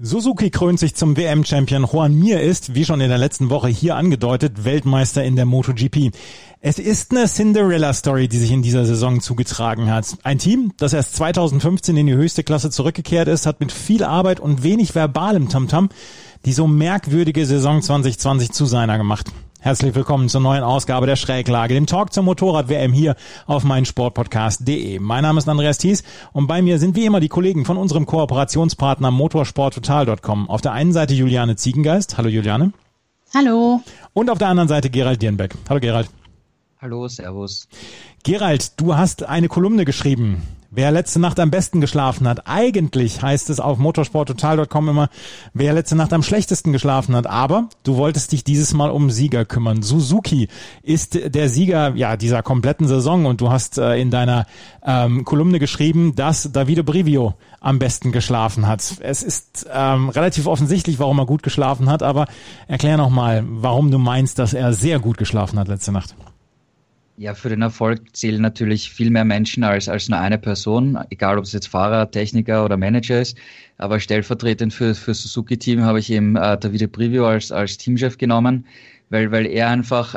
Suzuki krönt sich zum WM-Champion. Juan Mir ist, wie schon in der letzten Woche hier angedeutet, Weltmeister in der MotoGP. Es ist eine Cinderella-Story, die sich in dieser Saison zugetragen hat. Ein Team, das erst 2015 in die höchste Klasse zurückgekehrt ist, hat mit viel Arbeit und wenig verbalem Tamtam die so merkwürdige Saison 2020 zu seiner gemacht. Herzlich willkommen zur neuen Ausgabe der Schräglage, dem Talk zur Motorrad-WM hier auf meinsportpodcast.de. Mein Name ist Andreas Thies und bei mir sind wie immer die Kollegen von unserem Kooperationspartner motorsporttotal.com. Auf der einen Seite Juliane Ziegengeist. Hallo Juliane. Hallo. Und auf der anderen Seite Gerald Dierenbeck. Hallo Gerald. Hallo, Servus. Gerald, du hast eine Kolumne geschrieben Wer letzte Nacht am besten geschlafen hat. Eigentlich heißt es auf motorsporttotal.com immer, wer letzte Nacht am schlechtesten geschlafen hat. Aber du wolltest dich dieses Mal um Sieger kümmern. Suzuki ist der Sieger ja dieser kompletten Saison und du hast äh, in deiner ähm, Kolumne geschrieben, dass Davide Brivio am besten geschlafen hat. Es ist ähm, relativ offensichtlich, warum er gut geschlafen hat, aber erklär nochmal, warum du meinst, dass er sehr gut geschlafen hat letzte Nacht. Ja, für den Erfolg zählen natürlich viel mehr Menschen als, als nur eine Person, egal ob es jetzt Fahrer, Techniker oder Manager ist. Aber stellvertretend für, für Suzuki-Team habe ich eben äh, Davide Privio als, als Teamchef genommen, weil, weil er einfach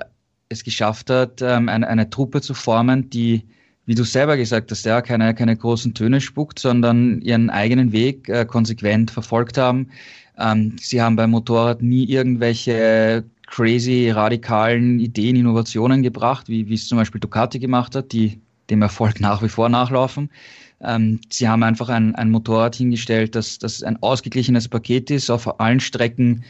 es geschafft hat, ähm, eine, eine Truppe zu formen, die, wie du selber gesagt hast, ja, keine, keine großen Töne spuckt, sondern ihren eigenen Weg äh, konsequent verfolgt haben. Ähm, sie haben beim Motorrad nie irgendwelche crazy, radikalen Ideen, Innovationen gebracht, wie, wie es zum Beispiel Ducati gemacht hat, die dem Erfolg nach wie vor nachlaufen. Ähm, sie haben einfach ein, ein Motorrad hingestellt, das, das ein ausgeglichenes Paket ist, auf allen Strecken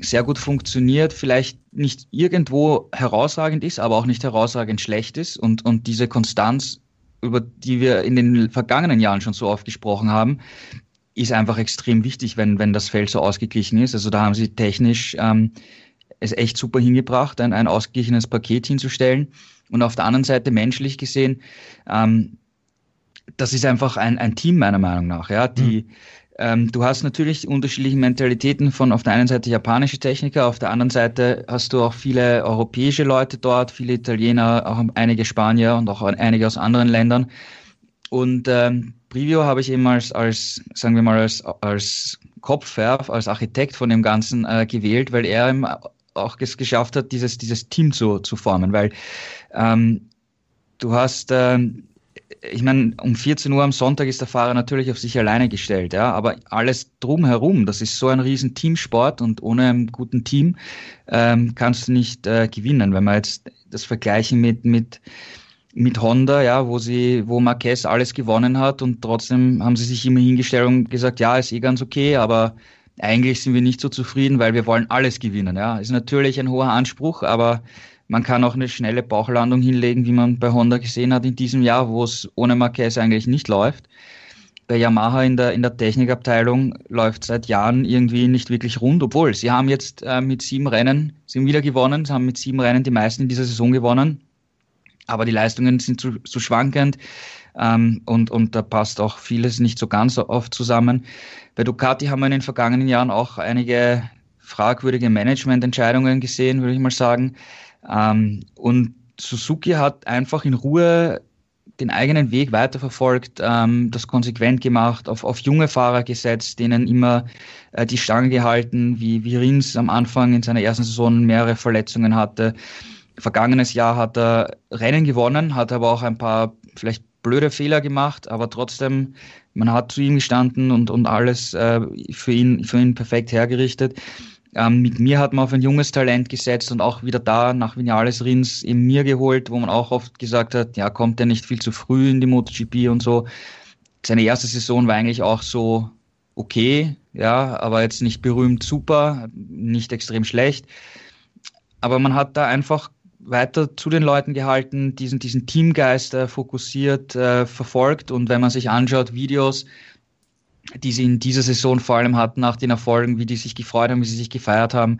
sehr gut funktioniert, vielleicht nicht irgendwo herausragend ist, aber auch nicht herausragend schlecht ist. Und, und diese Konstanz, über die wir in den vergangenen Jahren schon so oft gesprochen haben, ist einfach extrem wichtig, wenn, wenn das Feld so ausgeglichen ist. Also da haben sie technisch ähm, es echt super hingebracht, ein, ein ausgeglichenes Paket hinzustellen. Und auf der anderen Seite menschlich gesehen, ähm, das ist einfach ein, ein Team meiner Meinung nach. Ja, die, mhm. ähm, du hast natürlich unterschiedliche Mentalitäten von auf der einen Seite japanische Techniker, auf der anderen Seite hast du auch viele europäische Leute dort, viele Italiener, auch einige Spanier und auch einige aus anderen Ländern. Und ähm, Preview habe ich eben als, als, sagen wir mal, als, als Kopf, ja, als Architekt von dem Ganzen äh, gewählt, weil er im auch es geschafft hat, dieses, dieses Team zu, zu formen, weil ähm, du hast, ähm, ich meine, um 14 Uhr am Sonntag ist der Fahrer natürlich auf sich alleine gestellt, ja, aber alles drumherum, das ist so ein riesen Teamsport und ohne einem guten Team ähm, kannst du nicht äh, gewinnen. Wenn wir jetzt das vergleichen mit, mit, mit Honda, ja, wo sie, wo Marquez alles gewonnen hat und trotzdem haben sie sich immer hingestellt und gesagt, ja, ist eh ganz okay, aber eigentlich sind wir nicht so zufrieden, weil wir wollen alles gewinnen. Ja, ist natürlich ein hoher Anspruch, aber man kann auch eine schnelle Bauchlandung hinlegen, wie man bei Honda gesehen hat in diesem Jahr, wo es ohne Marquez eigentlich nicht läuft. Bei Yamaha in der, in der Technikabteilung läuft seit Jahren irgendwie nicht wirklich rund, obwohl sie haben jetzt äh, mit sieben Rennen, sie wieder gewonnen, sie haben mit sieben Rennen die meisten in dieser Saison gewonnen, aber die Leistungen sind zu, zu schwankend ähm, und, und da passt auch vieles nicht so ganz oft zusammen. Bei Ducati haben wir in den vergangenen Jahren auch einige fragwürdige Managemententscheidungen gesehen, würde ich mal sagen. Ähm, und Suzuki hat einfach in Ruhe den eigenen Weg weiterverfolgt, ähm, das konsequent gemacht, auf, auf junge Fahrer gesetzt, denen immer äh, die Stange gehalten, wie, wie Rins am Anfang in seiner ersten Saison mehrere Verletzungen hatte. Vergangenes Jahr hat er Rennen gewonnen, hat aber auch ein paar vielleicht blöde Fehler gemacht, aber trotzdem man hat zu ihm gestanden und, und alles äh, für, ihn, für ihn perfekt hergerichtet. Ähm, mit mir hat man auf ein junges Talent gesetzt und auch wieder da nach Vinales Rins in mir geholt, wo man auch oft gesagt hat, ja, kommt er nicht viel zu früh in die MotoGP und so. Seine erste Saison war eigentlich auch so okay, ja, aber jetzt nicht berühmt super, nicht extrem schlecht. Aber man hat da einfach weiter zu den Leuten gehalten, diesen, diesen Teamgeist äh, fokussiert äh, verfolgt. Und wenn man sich anschaut, Videos, die sie in dieser Saison vor allem hatten, nach den Erfolgen, wie die sich gefreut haben, wie sie sich gefeiert haben,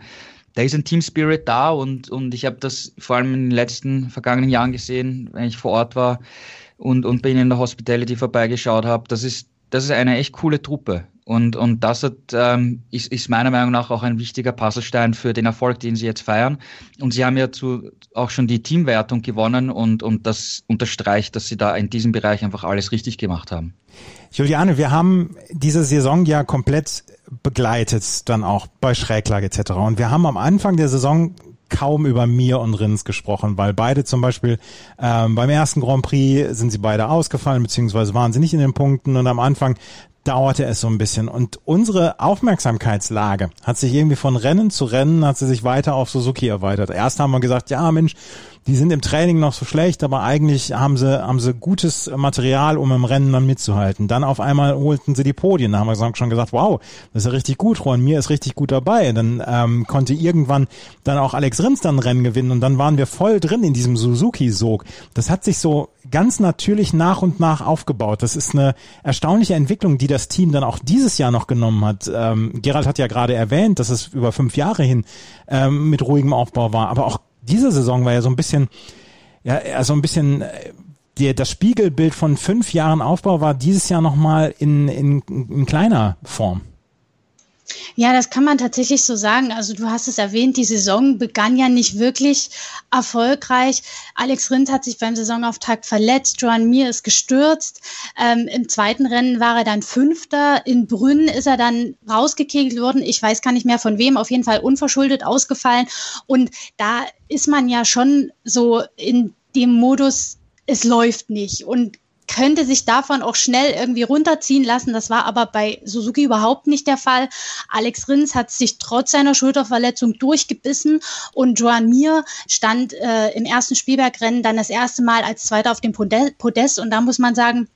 da ist ein Team Spirit da und, und ich habe das vor allem in den letzten vergangenen Jahren gesehen, wenn ich vor Ort war und, und bei ihnen in der Hospitality vorbeigeschaut habe. Das ist, das ist eine echt coole Truppe. Und, und das hat, ähm, ist, ist meiner Meinung nach auch ein wichtiger Puzzlestein für den Erfolg, den sie jetzt feiern. Und sie haben ja zu, auch schon die Teamwertung gewonnen und, und das unterstreicht, dass sie da in diesem Bereich einfach alles richtig gemacht haben. Juliane, wir haben diese Saison ja komplett begleitet, dann auch bei Schräglag etc. Und wir haben am Anfang der Saison kaum über Mir und Rins gesprochen, weil beide zum Beispiel ähm, beim ersten Grand Prix sind sie beide ausgefallen, beziehungsweise waren sie nicht in den Punkten und am Anfang dauerte es so ein bisschen. Und unsere Aufmerksamkeitslage hat sich irgendwie von Rennen zu Rennen, hat sie sich weiter auf Suzuki erweitert. Erst haben wir gesagt, ja Mensch, die sind im Training noch so schlecht, aber eigentlich haben sie, haben sie gutes Material, um im Rennen dann mitzuhalten. Dann auf einmal holten sie die Podien. Da haben wir schon gesagt, wow, das ist ja richtig gut. Juan Mir ist richtig gut dabei. Dann ähm, konnte irgendwann dann auch Alex Rins dann Rennen gewinnen und dann waren wir voll drin in diesem Suzuki-Sog. Das hat sich so ganz natürlich nach und nach aufgebaut. Das ist eine erstaunliche Entwicklung, die das Team dann auch dieses Jahr noch genommen hat. Ähm, Gerald hat ja gerade erwähnt, dass es über fünf Jahre hin ähm, mit ruhigem Aufbau war, aber auch diese Saison war ja so ein bisschen, ja, also ein bisschen, äh, der, das Spiegelbild von fünf Jahren Aufbau war dieses Jahr nochmal in, in, in kleiner Form. Ja, das kann man tatsächlich so sagen. Also du hast es erwähnt, die Saison begann ja nicht wirklich erfolgreich. Alex Rindt hat sich beim Saisonauftakt verletzt, Joan Mir ist gestürzt. Ähm, Im zweiten Rennen war er dann Fünfter. In Brünn ist er dann rausgekegelt worden. Ich weiß gar nicht mehr von wem, auf jeden Fall unverschuldet ausgefallen. Und da ist man ja schon so in dem Modus, es läuft nicht. Und könnte sich davon auch schnell irgendwie runterziehen lassen. Das war aber bei Suzuki überhaupt nicht der Fall. Alex Rins hat sich trotz seiner Schulterverletzung durchgebissen und Joan Mir stand äh, im ersten Spielbergrennen dann das erste Mal als Zweiter auf dem Podest und da muss man sagen,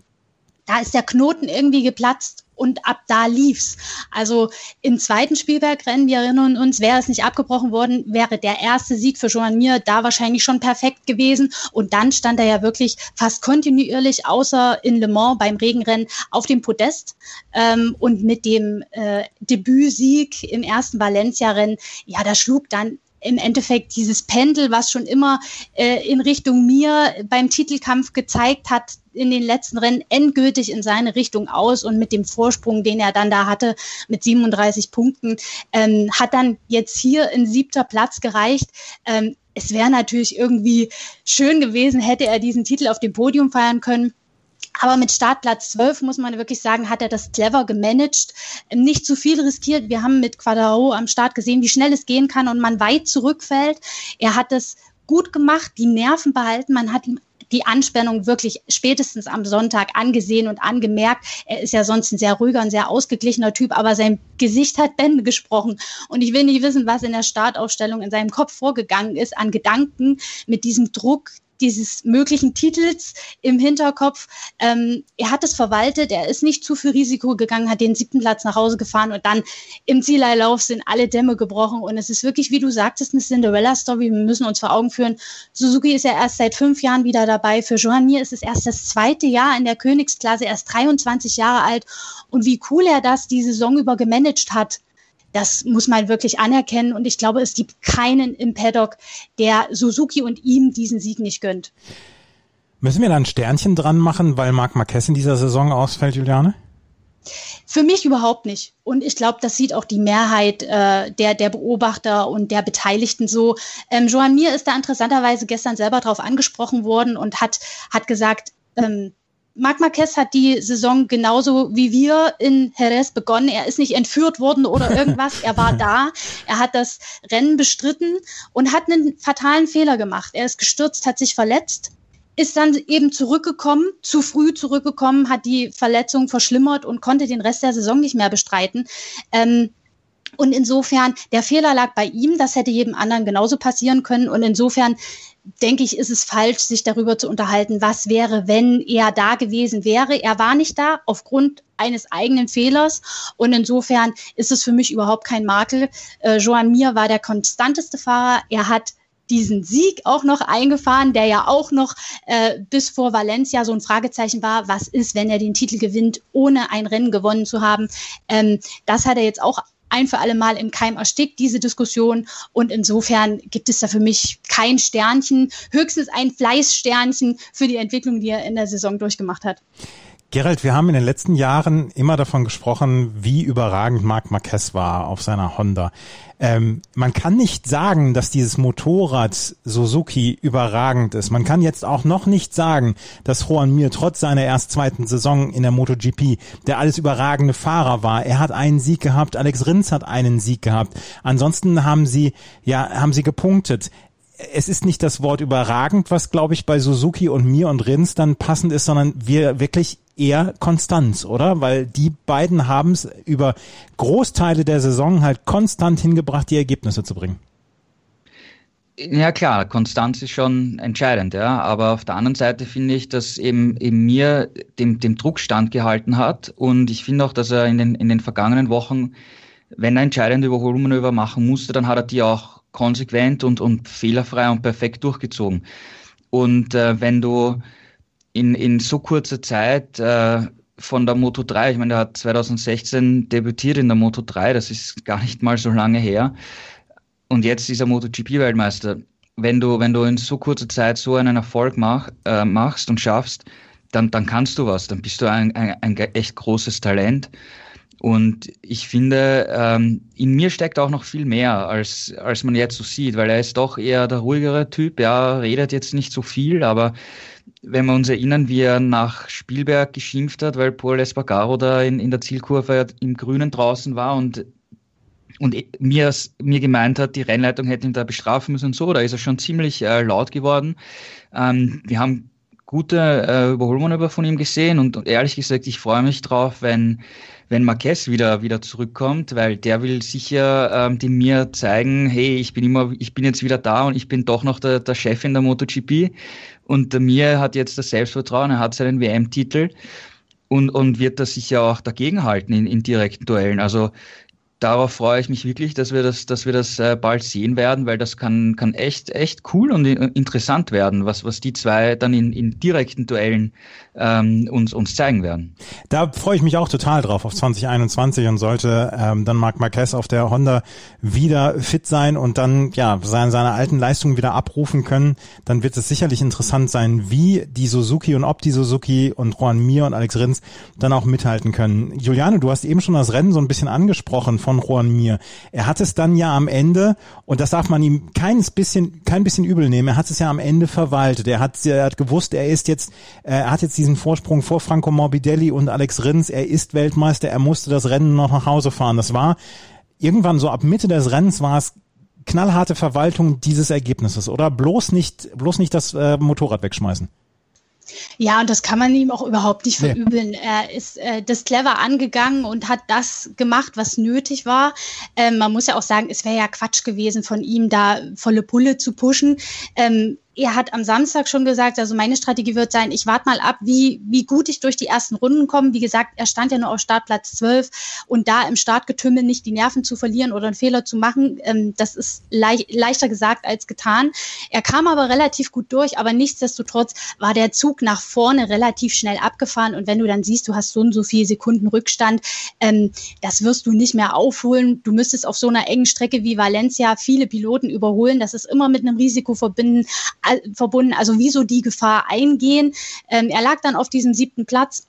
da ist der Knoten irgendwie geplatzt und ab da lief's. Also im zweiten Spielbergrennen, wir erinnern uns, wäre es nicht abgebrochen worden, wäre der erste Sieg für Joan Mir da wahrscheinlich schon perfekt gewesen. Und dann stand er ja wirklich fast kontinuierlich, außer in Le Mans beim Regenrennen, auf dem Podest. Ähm, und mit dem äh, Debütsieg im ersten Valencia-Rennen, ja, da schlug dann im Endeffekt dieses Pendel, was schon immer äh, in Richtung mir beim Titelkampf gezeigt hat, in den letzten Rennen endgültig in seine Richtung aus und mit dem Vorsprung, den er dann da hatte, mit 37 Punkten, ähm, hat dann jetzt hier in siebter Platz gereicht. Ähm, es wäre natürlich irgendwie schön gewesen, hätte er diesen Titel auf dem Podium feiern können. Aber mit Startplatz 12 muss man wirklich sagen, hat er das clever gemanagt, nicht zu viel riskiert. Wir haben mit Quadrao am Start gesehen, wie schnell es gehen kann und man weit zurückfällt. Er hat es gut gemacht, die Nerven behalten. Man hat ihm die Anspannung wirklich spätestens am Sonntag angesehen und angemerkt. Er ist ja sonst ein sehr ruhiger und sehr ausgeglichener Typ, aber sein Gesicht hat Bände gesprochen. Und ich will nicht wissen, was in der Startaufstellung in seinem Kopf vorgegangen ist an Gedanken mit diesem Druck, dieses möglichen Titels im Hinterkopf. Ähm, er hat es verwaltet, er ist nicht zu viel Risiko gegangen, hat den siebten Platz nach Hause gefahren und dann im Zieleilauf sind alle Dämme gebrochen und es ist wirklich, wie du sagtest, eine Cinderella-Story. Wir müssen uns vor Augen führen, Suzuki ist ja erst seit fünf Jahren wieder dabei. Für Johan Mir ist es erst das zweite Jahr in der Königsklasse, er ist 23 Jahre alt und wie cool er das die Saison über gemanagt hat das muss man wirklich anerkennen. Und ich glaube, es gibt keinen im Paddock, der Suzuki und ihm diesen Sieg nicht gönnt. Müssen wir da ein Sternchen dran machen, weil Marc Marquez in dieser Saison ausfällt, Juliane? Für mich überhaupt nicht. Und ich glaube, das sieht auch die Mehrheit äh, der, der Beobachter und der Beteiligten so. Ähm, Joan Mir ist da interessanterweise gestern selber drauf angesprochen worden und hat, hat gesagt, ähm, Marc Marquez hat die Saison genauso wie wir in Jerez begonnen. Er ist nicht entführt worden oder irgendwas. er war da. Er hat das Rennen bestritten und hat einen fatalen Fehler gemacht. Er ist gestürzt, hat sich verletzt, ist dann eben zurückgekommen, zu früh zurückgekommen, hat die Verletzung verschlimmert und konnte den Rest der Saison nicht mehr bestreiten. Ähm, und insofern, der Fehler lag bei ihm, das hätte jedem anderen genauso passieren können. Und insofern denke ich, ist es falsch, sich darüber zu unterhalten, was wäre, wenn er da gewesen wäre. Er war nicht da aufgrund eines eigenen Fehlers und insofern ist es für mich überhaupt kein Makel. Äh, Joan Mir war der konstanteste Fahrer. Er hat diesen Sieg auch noch eingefahren, der ja auch noch äh, bis vor Valencia so ein Fragezeichen war, was ist, wenn er den Titel gewinnt, ohne ein Rennen gewonnen zu haben. Ähm, das hat er jetzt auch ein für alle Mal im Keim erstickt, diese Diskussion. Und insofern gibt es da für mich kein Sternchen, höchstens ein Fleißsternchen für die Entwicklung, die er in der Saison durchgemacht hat. Gerald, wir haben in den letzten Jahren immer davon gesprochen, wie überragend Marc Marquez war auf seiner Honda. Ähm, man kann nicht sagen, dass dieses Motorrad Suzuki überragend ist. Man kann jetzt auch noch nicht sagen, dass Juan Mir trotz seiner erst zweiten Saison in der MotoGP der alles überragende Fahrer war. Er hat einen Sieg gehabt, Alex Rins hat einen Sieg gehabt. Ansonsten haben sie, ja, haben sie gepunktet es ist nicht das Wort überragend, was glaube ich bei Suzuki und mir und Rins dann passend ist, sondern wir wirklich eher Konstanz, oder? Weil die beiden haben es über Großteile der Saison halt konstant hingebracht, die Ergebnisse zu bringen. Ja klar, Konstanz ist schon entscheidend, ja. Aber auf der anderen Seite finde ich, dass eben, eben mir dem, dem Druck standgehalten hat. Und ich finde auch, dass er in den, in den vergangenen Wochen, wenn er entscheidende Überholmanöver machen musste, dann hat er die auch konsequent und, und fehlerfrei und perfekt durchgezogen. Und äh, wenn du in, in so kurzer Zeit äh, von der Moto 3, ich meine, der hat 2016 debütiert in der Moto 3, das ist gar nicht mal so lange her. Und jetzt ist er MotoGP-Weltmeister. Wenn du, wenn du in so kurzer Zeit so einen Erfolg mach, äh, machst und schaffst, dann, dann kannst du was, dann bist du ein, ein, ein echt großes Talent. Und ich finde, ähm, in mir steckt auch noch viel mehr, als, als man jetzt so sieht, weil er ist doch eher der ruhigere Typ. Ja, redet jetzt nicht so viel, aber wenn wir uns erinnern, wie er nach Spielberg geschimpft hat, weil Paul Espargaro da in, in der Zielkurve im Grünen draußen war und, und mir, mir gemeint hat, die Rennleitung hätte ihn da bestrafen müssen und so, da ist er schon ziemlich äh, laut geworden. Ähm, wir haben gute äh, Überholmanöver von ihm gesehen und ehrlich gesagt, ich freue mich drauf, wenn wenn Marquez wieder, wieder zurückkommt, weil der will sicher ähm, dem mir zeigen, hey, ich bin immer, ich bin jetzt wieder da und ich bin doch noch der, der Chef in der MotoGP. Und der Mir hat jetzt das Selbstvertrauen, er hat seinen WM-Titel und, und wird das sicher auch dagegenhalten in, in direkten Duellen. Also darauf freue ich mich wirklich, dass wir das, dass wir das äh, bald sehen werden, weil das kann, kann echt, echt cool und interessant werden, was, was die zwei dann in, in direkten Duellen ähm, uns, uns zeigen werden. Da freue ich mich auch total drauf auf 2021 und sollte ähm, dann Marc Marquez auf der Honda wieder fit sein und dann ja seine, seine alten Leistungen wieder abrufen können, dann wird es sicherlich interessant sein, wie die Suzuki und ob die Suzuki und Juan Mir und Alex Rins dann auch mithalten können. Juliane, du hast eben schon das Rennen so ein bisschen angesprochen von Juan Mir. Er hat es dann ja am Ende, und das darf man ihm kein bisschen, kein bisschen übel nehmen, er hat es ja am Ende verwaltet. Er hat, er hat gewusst, er ist jetzt, er hat jetzt diesen Vorsprung vor Franco Morbidelli und Alex Rins. Er ist Weltmeister, er musste das Rennen noch nach Hause fahren. Das war irgendwann so ab Mitte des Rennens war es knallharte Verwaltung dieses Ergebnisses, oder? Bloß nicht, bloß nicht das äh, Motorrad wegschmeißen. Ja, und das kann man ihm auch überhaupt nicht verübeln. Nee. Er ist äh, das clever angegangen und hat das gemacht, was nötig war. Ähm, man muss ja auch sagen, es wäre ja Quatsch gewesen von ihm, da volle Pulle zu pushen. Ähm, er hat am Samstag schon gesagt, also meine Strategie wird sein, ich warte mal ab, wie, wie gut ich durch die ersten Runden komme. Wie gesagt, er stand ja nur auf Startplatz 12 und da im Startgetümmel nicht die Nerven zu verlieren oder einen Fehler zu machen, ähm, das ist le leichter gesagt als getan. Er kam aber relativ gut durch, aber nichtsdestotrotz war der Zug nach vorne relativ schnell abgefahren und wenn du dann siehst, du hast so und so viele Sekunden Rückstand, ähm, das wirst du nicht mehr aufholen. Du müsstest auf so einer engen Strecke wie Valencia viele Piloten überholen. Das ist immer mit einem Risiko verbinden verbunden. Also wieso die Gefahr eingehen? Ähm, er lag dann auf diesem siebten Platz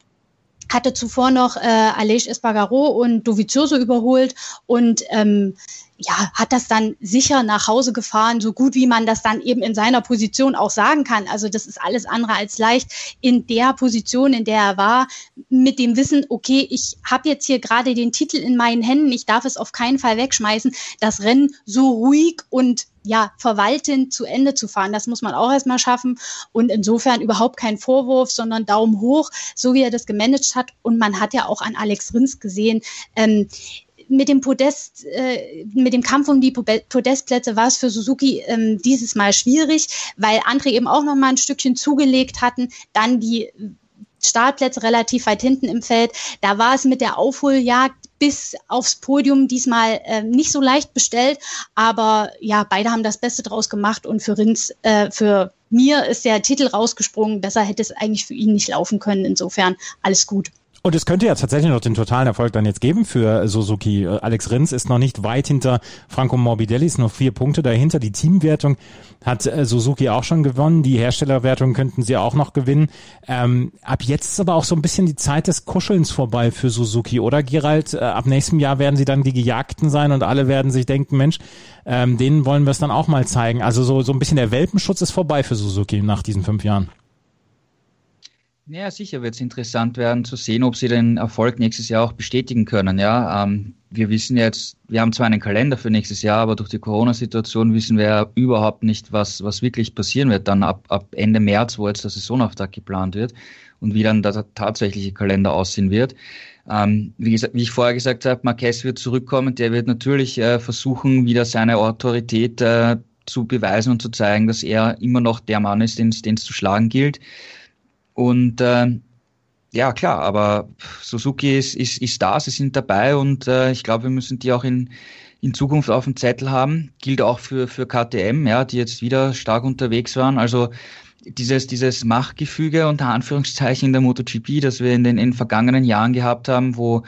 hatte zuvor noch äh, Aleix Espargaro und Dovizioso überholt und ähm, ja, hat das dann sicher nach Hause gefahren, so gut wie man das dann eben in seiner Position auch sagen kann. Also das ist alles andere als leicht in der Position, in der er war, mit dem Wissen, okay, ich habe jetzt hier gerade den Titel in meinen Händen, ich darf es auf keinen Fall wegschmeißen, das Rennen so ruhig und ja, verwaltend zu Ende zu fahren. Das muss man auch erstmal schaffen. Und insofern überhaupt kein Vorwurf, sondern Daumen hoch, so wie er das gemanagt hat. Und man hat ja auch an Alex Rins gesehen, ähm, mit dem Podest, äh, mit dem Kampf um die Podestplätze war es für Suzuki ähm, dieses Mal schwierig, weil andere eben auch noch mal ein Stückchen zugelegt hatten. Dann die Startplätze relativ weit hinten im Feld. Da war es mit der Aufholjagd bis aufs Podium diesmal äh, nicht so leicht bestellt, aber ja, beide haben das Beste draus gemacht und für Rins, äh, für mir ist der Titel rausgesprungen. Besser hätte es eigentlich für ihn nicht laufen können. Insofern alles gut. Und es könnte ja tatsächlich noch den totalen Erfolg dann jetzt geben für Suzuki. Alex Rins ist noch nicht weit hinter Franco Morbidelli, ist noch vier Punkte dahinter. Die Teamwertung hat äh, Suzuki auch schon gewonnen. Die Herstellerwertung könnten sie auch noch gewinnen. Ähm, ab jetzt ist aber auch so ein bisschen die Zeit des Kuschelns vorbei für Suzuki, oder Gerald? Äh, ab nächstem Jahr werden sie dann die Gejagten sein und alle werden sich denken, Mensch, ähm, denen wollen wir es dann auch mal zeigen. Also so, so ein bisschen der Welpenschutz ist vorbei für Suzuki nach diesen fünf Jahren. Ja, sicher wird es interessant werden zu sehen, ob sie den Erfolg nächstes Jahr auch bestätigen können. Ja, ähm, wir wissen jetzt, wir haben zwar einen Kalender für nächstes Jahr, aber durch die Corona-Situation wissen wir ja überhaupt nicht, was, was wirklich passieren wird dann ab, ab Ende März, wo jetzt der Saisonauftakt geplant wird und wie dann der tatsächliche Kalender aussehen wird. Ähm, wie, gesagt, wie ich vorher gesagt habe, Marquez wird zurückkommen, der wird natürlich äh, versuchen, wieder seine Autorität äh, zu beweisen und zu zeigen, dass er immer noch der Mann ist, den es zu schlagen gilt. Und äh, ja, klar, aber Suzuki ist, ist, ist da, sie sind dabei und äh, ich glaube, wir müssen die auch in, in Zukunft auf dem Zettel haben. Gilt auch für, für KTM, ja, die jetzt wieder stark unterwegs waren. Also dieses, dieses Machtgefüge unter Anführungszeichen in der MotoGP, das wir in den, in den vergangenen Jahren gehabt haben, wo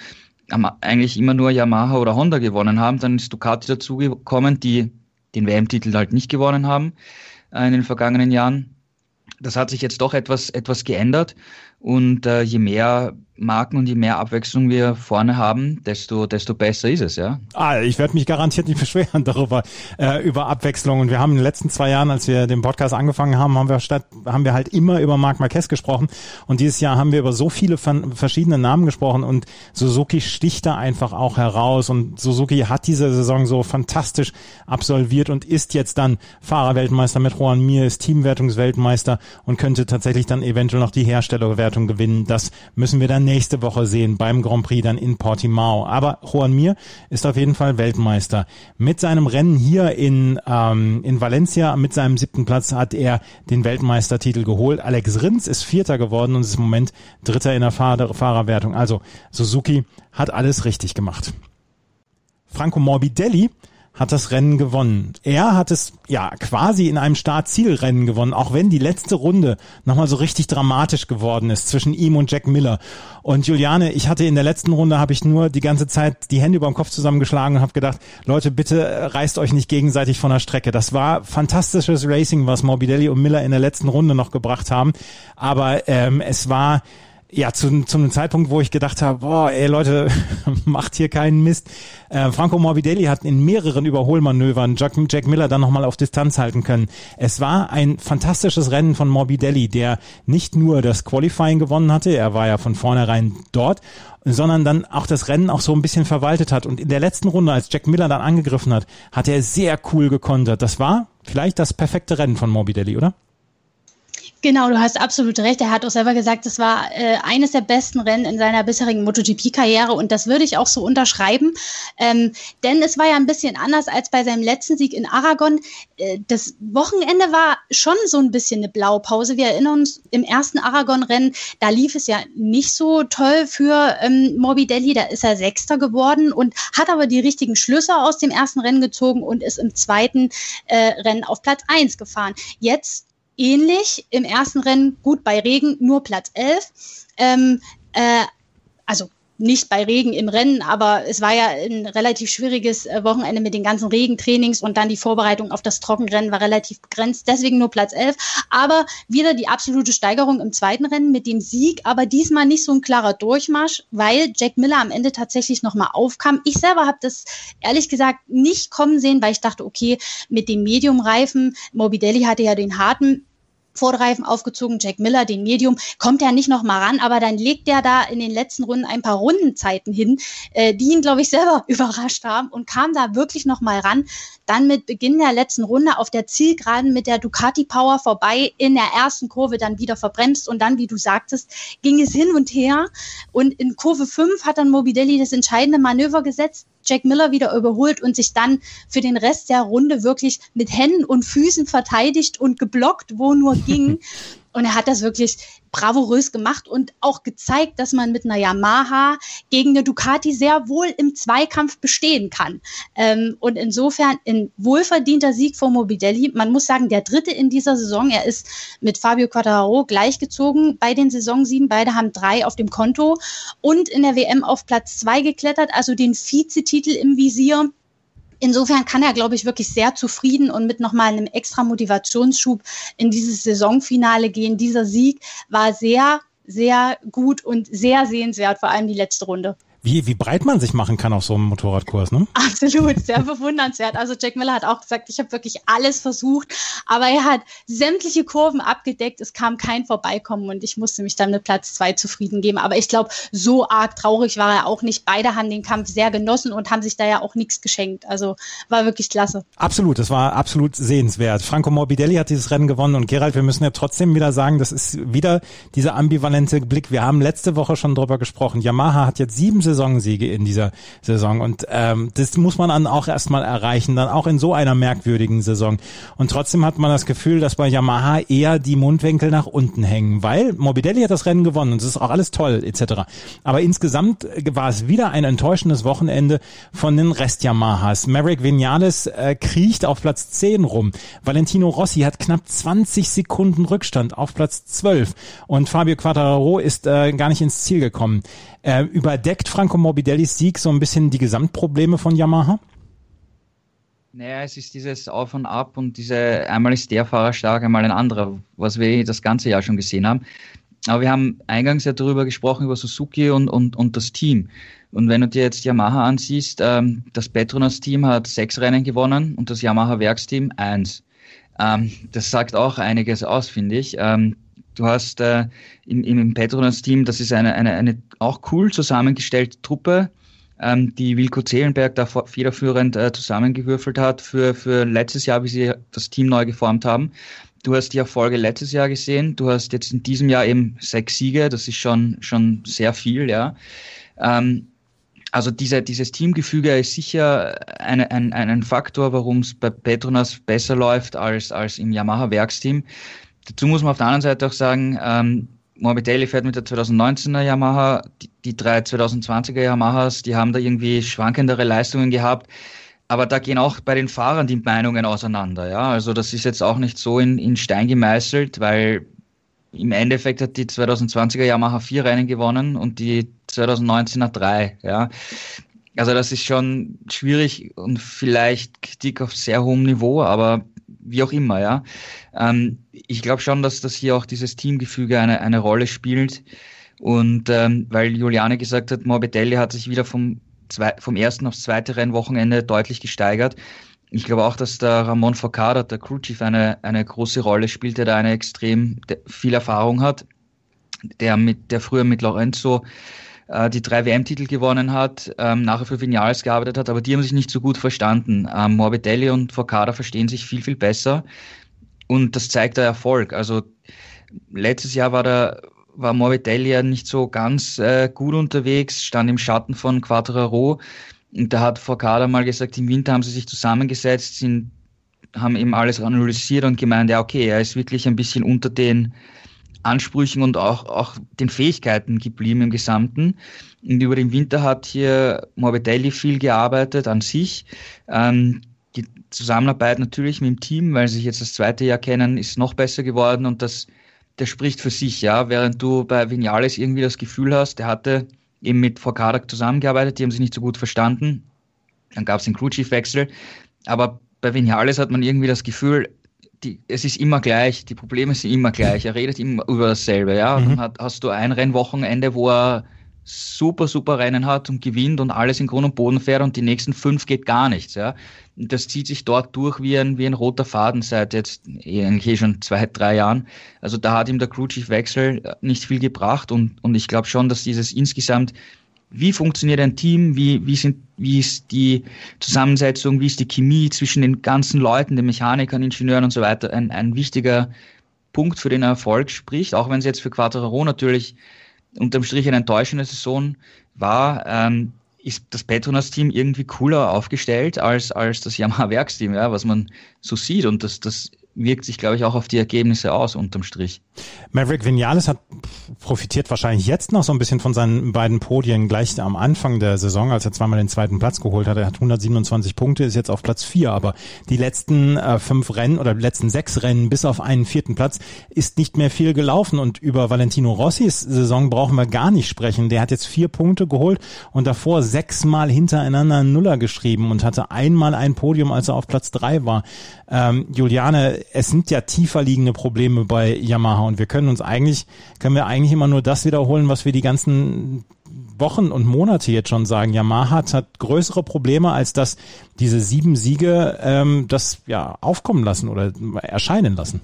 eigentlich immer nur Yamaha oder Honda gewonnen haben, dann ist Ducati dazugekommen, die den WM-Titel halt nicht gewonnen haben äh, in den vergangenen Jahren das hat sich jetzt doch etwas, etwas geändert. Und äh, je mehr Marken und je mehr Abwechslung wir vorne haben, desto, desto besser ist es, ja. Ah, ich werde mich garantiert nicht beschweren darüber, äh, über Abwechslung. Und wir haben in den letzten zwei Jahren, als wir den Podcast angefangen haben, haben wir statt, haben wir halt immer über Marc Marquez gesprochen. Und dieses Jahr haben wir über so viele verschiedene Namen gesprochen und Suzuki sticht da einfach auch heraus. Und Suzuki hat diese Saison so fantastisch absolviert und ist jetzt dann Fahrerweltmeister mit Juan Mir, ist Teamwertungsweltmeister und könnte tatsächlich dann eventuell noch die Herstellerwertung gewinnen. Das müssen wir dann nächste Woche sehen beim Grand Prix dann in Portimao. Aber Juan Mir ist auf jeden Fall Weltmeister. Mit seinem Rennen hier in, ähm, in Valencia, mit seinem siebten Platz, hat er den Weltmeistertitel geholt. Alex Rins ist Vierter geworden und ist im Moment Dritter in der Fahr Fahrerwertung. Also Suzuki hat alles richtig gemacht. Franco Morbidelli hat das Rennen gewonnen. Er hat es ja quasi in einem Start-Ziel-Rennen gewonnen, auch wenn die letzte Runde nochmal so richtig dramatisch geworden ist zwischen ihm und Jack Miller. Und Juliane, ich hatte in der letzten Runde, habe ich nur die ganze Zeit die Hände über den Kopf zusammengeschlagen und habe gedacht, Leute, bitte reißt euch nicht gegenseitig von der Strecke. Das war fantastisches Racing, was Morbidelli und Miller in der letzten Runde noch gebracht haben. Aber ähm, es war ja, zu, zu einem Zeitpunkt, wo ich gedacht habe, boah, ey Leute, macht hier keinen Mist. Äh, Franco Morbidelli hat in mehreren Überholmanövern Jack, Jack Miller dann nochmal auf Distanz halten können. Es war ein fantastisches Rennen von Morbidelli, der nicht nur das Qualifying gewonnen hatte, er war ja von vornherein dort, sondern dann auch das Rennen auch so ein bisschen verwaltet hat. Und in der letzten Runde, als Jack Miller dann angegriffen hat, hat er sehr cool gekontert. Das war vielleicht das perfekte Rennen von Morbidelli, oder? Genau, du hast absolut recht. Er hat auch selber gesagt, das war äh, eines der besten Rennen in seiner bisherigen MotoGP-Karriere und das würde ich auch so unterschreiben. Ähm, denn es war ja ein bisschen anders als bei seinem letzten Sieg in Aragon. Äh, das Wochenende war schon so ein bisschen eine Blaupause. Wir erinnern uns im ersten Aragon-Rennen, da lief es ja nicht so toll für ähm, Morbidelli. Da ist er Sechster geworden und hat aber die richtigen Schlüsse aus dem ersten Rennen gezogen und ist im zweiten äh, Rennen auf Platz eins gefahren. Jetzt ähnlich. Im ersten Rennen gut bei Regen, nur Platz 11. Ähm, äh, also nicht bei Regen im Rennen, aber es war ja ein relativ schwieriges äh, Wochenende mit den ganzen Regentrainings und dann die Vorbereitung auf das Trockenrennen war relativ begrenzt, deswegen nur Platz 11. Aber wieder die absolute Steigerung im zweiten Rennen mit dem Sieg, aber diesmal nicht so ein klarer Durchmarsch, weil Jack Miller am Ende tatsächlich nochmal aufkam. Ich selber habe das ehrlich gesagt nicht kommen sehen, weil ich dachte, okay, mit dem Medium-Reifen, Morbidelli hatte ja den harten, Vorderreifen aufgezogen, Jack Miller, den Medium, kommt er nicht noch mal ran, aber dann legt er da in den letzten Runden ein paar Rundenzeiten hin, äh, die ihn, glaube ich, selber überrascht haben und kam da wirklich noch mal ran. Dann mit Beginn der letzten Runde auf der Zielgeraden mit der Ducati Power vorbei, in der ersten Kurve dann wieder verbremst und dann, wie du sagtest, ging es hin und her und in Kurve 5 hat dann Mobidelli das entscheidende Manöver gesetzt, Jack Miller wieder überholt und sich dann für den Rest der Runde wirklich mit Händen und Füßen verteidigt und geblockt, wo nur ging. Und er hat das wirklich bravourös gemacht und auch gezeigt, dass man mit einer Yamaha gegen eine Ducati sehr wohl im Zweikampf bestehen kann. Ähm, und insofern ein wohlverdienter Sieg vor Morbidelli. Man muss sagen, der dritte in dieser Saison. Er ist mit Fabio Quattararo gleichgezogen bei den Saisonsiegen. Beide haben drei auf dem Konto und in der WM auf Platz zwei geklettert, also den Vizetitel im Visier. Insofern kann er, glaube ich, wirklich sehr zufrieden und mit nochmal einem extra Motivationsschub in dieses Saisonfinale gehen. Dieser Sieg war sehr, sehr gut und sehr sehenswert, vor allem die letzte Runde wie, wie breit man sich machen kann auf so einem Motorradkurs, ne? Absolut, sehr bewundernswert. Also Jack Miller hat auch gesagt, ich habe wirklich alles versucht, aber er hat sämtliche Kurven abgedeckt, es kam kein Vorbeikommen und ich musste mich dann mit Platz zwei zufrieden geben. Aber ich glaube, so arg traurig war er auch nicht. Beide haben den Kampf sehr genossen und haben sich da ja auch nichts geschenkt. Also war wirklich klasse. Absolut, das war absolut sehenswert. Franco Morbidelli hat dieses Rennen gewonnen und Gerald, wir müssen ja trotzdem wieder sagen, das ist wieder dieser ambivalente Blick. Wir haben letzte Woche schon drüber gesprochen. Yamaha hat jetzt sieben Saison Saisonsiege in dieser Saison. Und ähm, das muss man dann auch erstmal erreichen, dann auch in so einer merkwürdigen Saison. Und trotzdem hat man das Gefühl, dass bei Yamaha eher die Mundwinkel nach unten hängen, weil Morbidelli hat das Rennen gewonnen und es ist auch alles toll etc. Aber insgesamt war es wieder ein enttäuschendes Wochenende von den Rest Yamahas. Maverick Vinales äh, kriecht auf Platz 10 rum. Valentino Rossi hat knapp 20 Sekunden Rückstand auf Platz 12 und Fabio Quattararo ist äh, gar nicht ins Ziel gekommen. Äh, überdeckt Franco Morbidellis Sieg so ein bisschen die Gesamtprobleme von Yamaha? Naja, es ist dieses Auf und Ab und diese einmal ist der Fahrer stark, einmal ein anderer, was wir das ganze Jahr schon gesehen haben. Aber wir haben eingangs ja darüber gesprochen, über Suzuki und, und, und das Team. Und wenn du dir jetzt Yamaha ansiehst, ähm, das Petronas-Team hat sechs Rennen gewonnen und das Yamaha-Werksteam eins. Ähm, das sagt auch einiges aus, finde ich. Ähm, Du hast äh, im, im Petronas-Team, das ist eine, eine, eine auch cool zusammengestellte Truppe, ähm, die Wilko Zehlenberg da federführend äh, zusammengewürfelt hat für, für letztes Jahr, wie sie das Team neu geformt haben. Du hast die Erfolge letztes Jahr gesehen. Du hast jetzt in diesem Jahr eben sechs Siege. Das ist schon, schon sehr viel, ja. Ähm, also diese, dieses Teamgefüge ist sicher eine, ein, ein Faktor, warum es bei Petronas besser läuft als, als im Yamaha-Werksteam. Dazu muss man auf der anderen Seite auch sagen, ähm, Morbidelli fährt mit der 2019er Yamaha, die, die drei 2020er Yamahas, die haben da irgendwie schwankendere Leistungen gehabt. Aber da gehen auch bei den Fahrern die Meinungen auseinander. Ja, also das ist jetzt auch nicht so in, in Stein gemeißelt, weil im Endeffekt hat die 2020er Yamaha vier Rennen gewonnen und die 2019er drei. Ja, also das ist schon schwierig und vielleicht Kritik auf sehr hohem Niveau, aber wie auch immer, ja. Ähm, ich glaube schon, dass das hier auch dieses Teamgefüge eine, eine Rolle spielt. Und ähm, weil Juliane gesagt hat, Morbidelli hat sich wieder vom, zwei, vom ersten aufs zweite Rennwochenende deutlich gesteigert. Ich glaube auch, dass der Ramon Focada, der Crew Chief, eine, eine große Rolle spielt, der da eine extrem viel Erfahrung hat, der mit, der früher mit Lorenzo äh, die drei WM-Titel gewonnen hat, ähm, nachher für Vinales gearbeitet hat, aber die haben sich nicht so gut verstanden. Ähm, Morbidelli und Focada verstehen sich viel, viel besser und das zeigt der Erfolg. Also letztes Jahr war der war Morbidelli ja nicht so ganz äh, gut unterwegs, stand im Schatten von Quattraro. Und da hat Focada mal gesagt, im Winter haben sie sich zusammengesetzt, sind, haben eben alles analysiert und gemeint, ja, okay, er ist wirklich ein bisschen unter den Ansprüchen und auch, auch den Fähigkeiten geblieben im Gesamten. Und über den Winter hat hier Morbidelli viel gearbeitet an sich. Ähm, die Zusammenarbeit natürlich mit dem Team, weil sie sich jetzt das zweite Jahr kennen, ist noch besser geworden und das, der spricht für sich, ja. Während du bei Vinales irgendwie das Gefühl hast, der hatte eben mit Focada zusammengearbeitet, die haben sich nicht so gut verstanden. Dann gab es den Crew-Chief-Wechsel. Aber bei Vinales hat man irgendwie das Gefühl, die, es ist immer gleich, die Probleme sind immer gleich. Er redet immer über dasselbe, ja. Mhm. Dann hat, hast du ein Rennwochenende, wo er super, super Rennen hat und gewinnt und alles in Grund und Boden fährt und die nächsten fünf geht gar nichts, ja. Das zieht sich dort durch wie ein, wie ein roter Faden seit jetzt eigentlich eh schon zwei, drei Jahren. Also da hat ihm der Crew Chief Wechsel nicht viel gebracht und, und ich glaube schon, dass dieses insgesamt wie funktioniert ein Team, wie, wie, sind, wie ist die Zusammensetzung, wie ist die Chemie zwischen den ganzen Leuten, den Mechanikern, Ingenieuren und so weiter, ein, ein wichtiger Punkt für den Erfolg spricht, auch wenn es jetzt für Quattro natürlich unterm Strich eine enttäuschende Saison war, ähm, ist das Petronas-Team irgendwie cooler aufgestellt als, als das Yamaha-Werksteam, ja, was man so sieht. Und das, das wirkt sich, glaube ich, auch auf die Ergebnisse aus unterm Strich. Maverick Vinales hat profitiert wahrscheinlich jetzt noch so ein bisschen von seinen beiden Podien gleich am Anfang der Saison, als er zweimal den zweiten Platz geholt hat. Er hat 127 Punkte, ist jetzt auf Platz vier, aber die letzten äh, fünf Rennen oder letzten sechs Rennen bis auf einen vierten Platz ist nicht mehr viel gelaufen und über Valentino Rossis Saison brauchen wir gar nicht sprechen. Der hat jetzt vier Punkte geholt und davor sechsmal hintereinander Nuller geschrieben und hatte einmal ein Podium, als er auf Platz drei war. Ähm, Juliane, es sind ja tiefer liegende Probleme bei Yamaha und wir können uns eigentlich, können wir eigentlich immer nur das wiederholen, was wir die ganzen Wochen und Monate jetzt schon sagen. Yamaha hat größere Probleme, als dass diese sieben Siege ähm, das ja aufkommen lassen oder erscheinen lassen.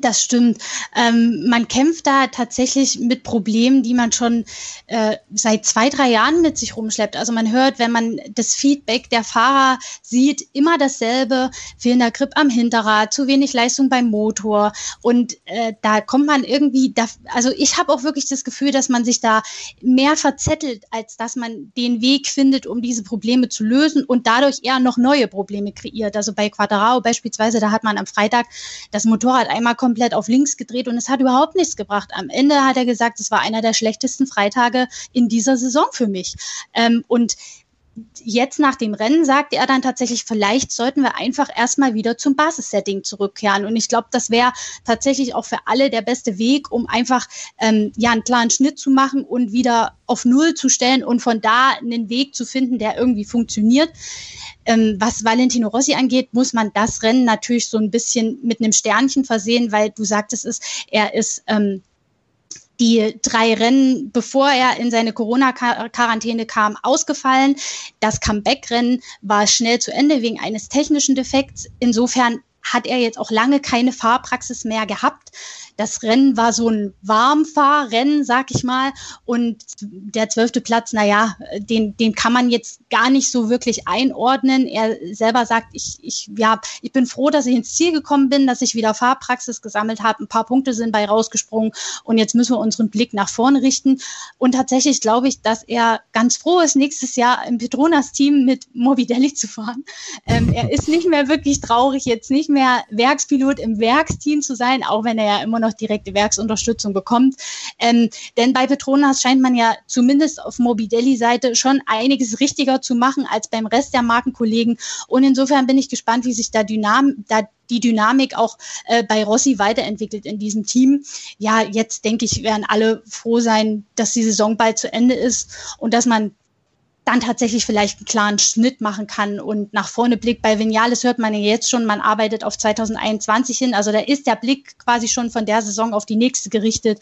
Das stimmt. Ähm, man kämpft da tatsächlich mit Problemen, die man schon äh, seit zwei, drei Jahren mit sich rumschleppt. Also man hört, wenn man das Feedback der Fahrer sieht, immer dasselbe, fehlender Grip am Hinterrad, zu wenig Leistung beim Motor. Und äh, da kommt man irgendwie, da, also ich habe auch wirklich das Gefühl, dass man sich da mehr verzettelt, als dass man den Weg findet, um diese Probleme zu lösen und dadurch eher noch neue Probleme kreiert. Also bei Quadrao beispielsweise, da hat man am Freitag das Motorrad einmal komplett auf links gedreht und es hat überhaupt nichts gebracht. Am Ende hat er gesagt, es war einer der schlechtesten Freitage in dieser Saison für mich. Ähm, und jetzt nach dem Rennen sagte er dann tatsächlich, vielleicht sollten wir einfach erstmal wieder zum Basissetting zurückkehren. Und ich glaube, das wäre tatsächlich auch für alle der beste Weg, um einfach ähm, ja einen klaren Schnitt zu machen und wieder auf Null zu stellen und von da einen Weg zu finden, der irgendwie funktioniert. Ähm, was Valentino Rossi angeht, muss man das Rennen natürlich so ein bisschen mit einem Sternchen versehen, weil du sagtest es, er ist ähm, die drei Rennen, bevor er in seine Corona-Quarantäne kam, ausgefallen. Das Comeback-Rennen war schnell zu Ende wegen eines technischen Defekts. Insofern hat er jetzt auch lange keine Fahrpraxis mehr gehabt. Das Rennen war so ein Warmfahrrennen, sag ich mal. Und der zwölfte Platz, naja, den, den kann man jetzt gar nicht so wirklich einordnen. Er selber sagt, ich, ich, ja, ich bin froh, dass ich ins Ziel gekommen bin, dass ich wieder Fahrpraxis gesammelt habe. Ein paar Punkte sind bei rausgesprungen und jetzt müssen wir unseren Blick nach vorne richten. Und tatsächlich glaube ich, dass er ganz froh ist, nächstes Jahr im Petronas-Team mit Morbidelli zu fahren. Ähm, er ist nicht mehr wirklich traurig, jetzt nicht mehr Werkspilot im Werksteam zu sein, auch wenn er ja immer noch direkte Werksunterstützung bekommt. Ähm, denn bei Petronas scheint man ja zumindest auf Mobidelli-Seite schon einiges richtiger zu machen als beim Rest der Markenkollegen. Und insofern bin ich gespannt, wie sich da, Dynam da die Dynamik auch äh, bei Rossi weiterentwickelt in diesem Team. Ja, jetzt denke ich, werden alle froh sein, dass die Saison bald zu Ende ist und dass man dann tatsächlich vielleicht einen klaren Schnitt machen kann und nach vorne blickt. Bei Vinales hört man ja jetzt schon, man arbeitet auf 2021 hin. Also da ist der Blick quasi schon von der Saison auf die nächste gerichtet.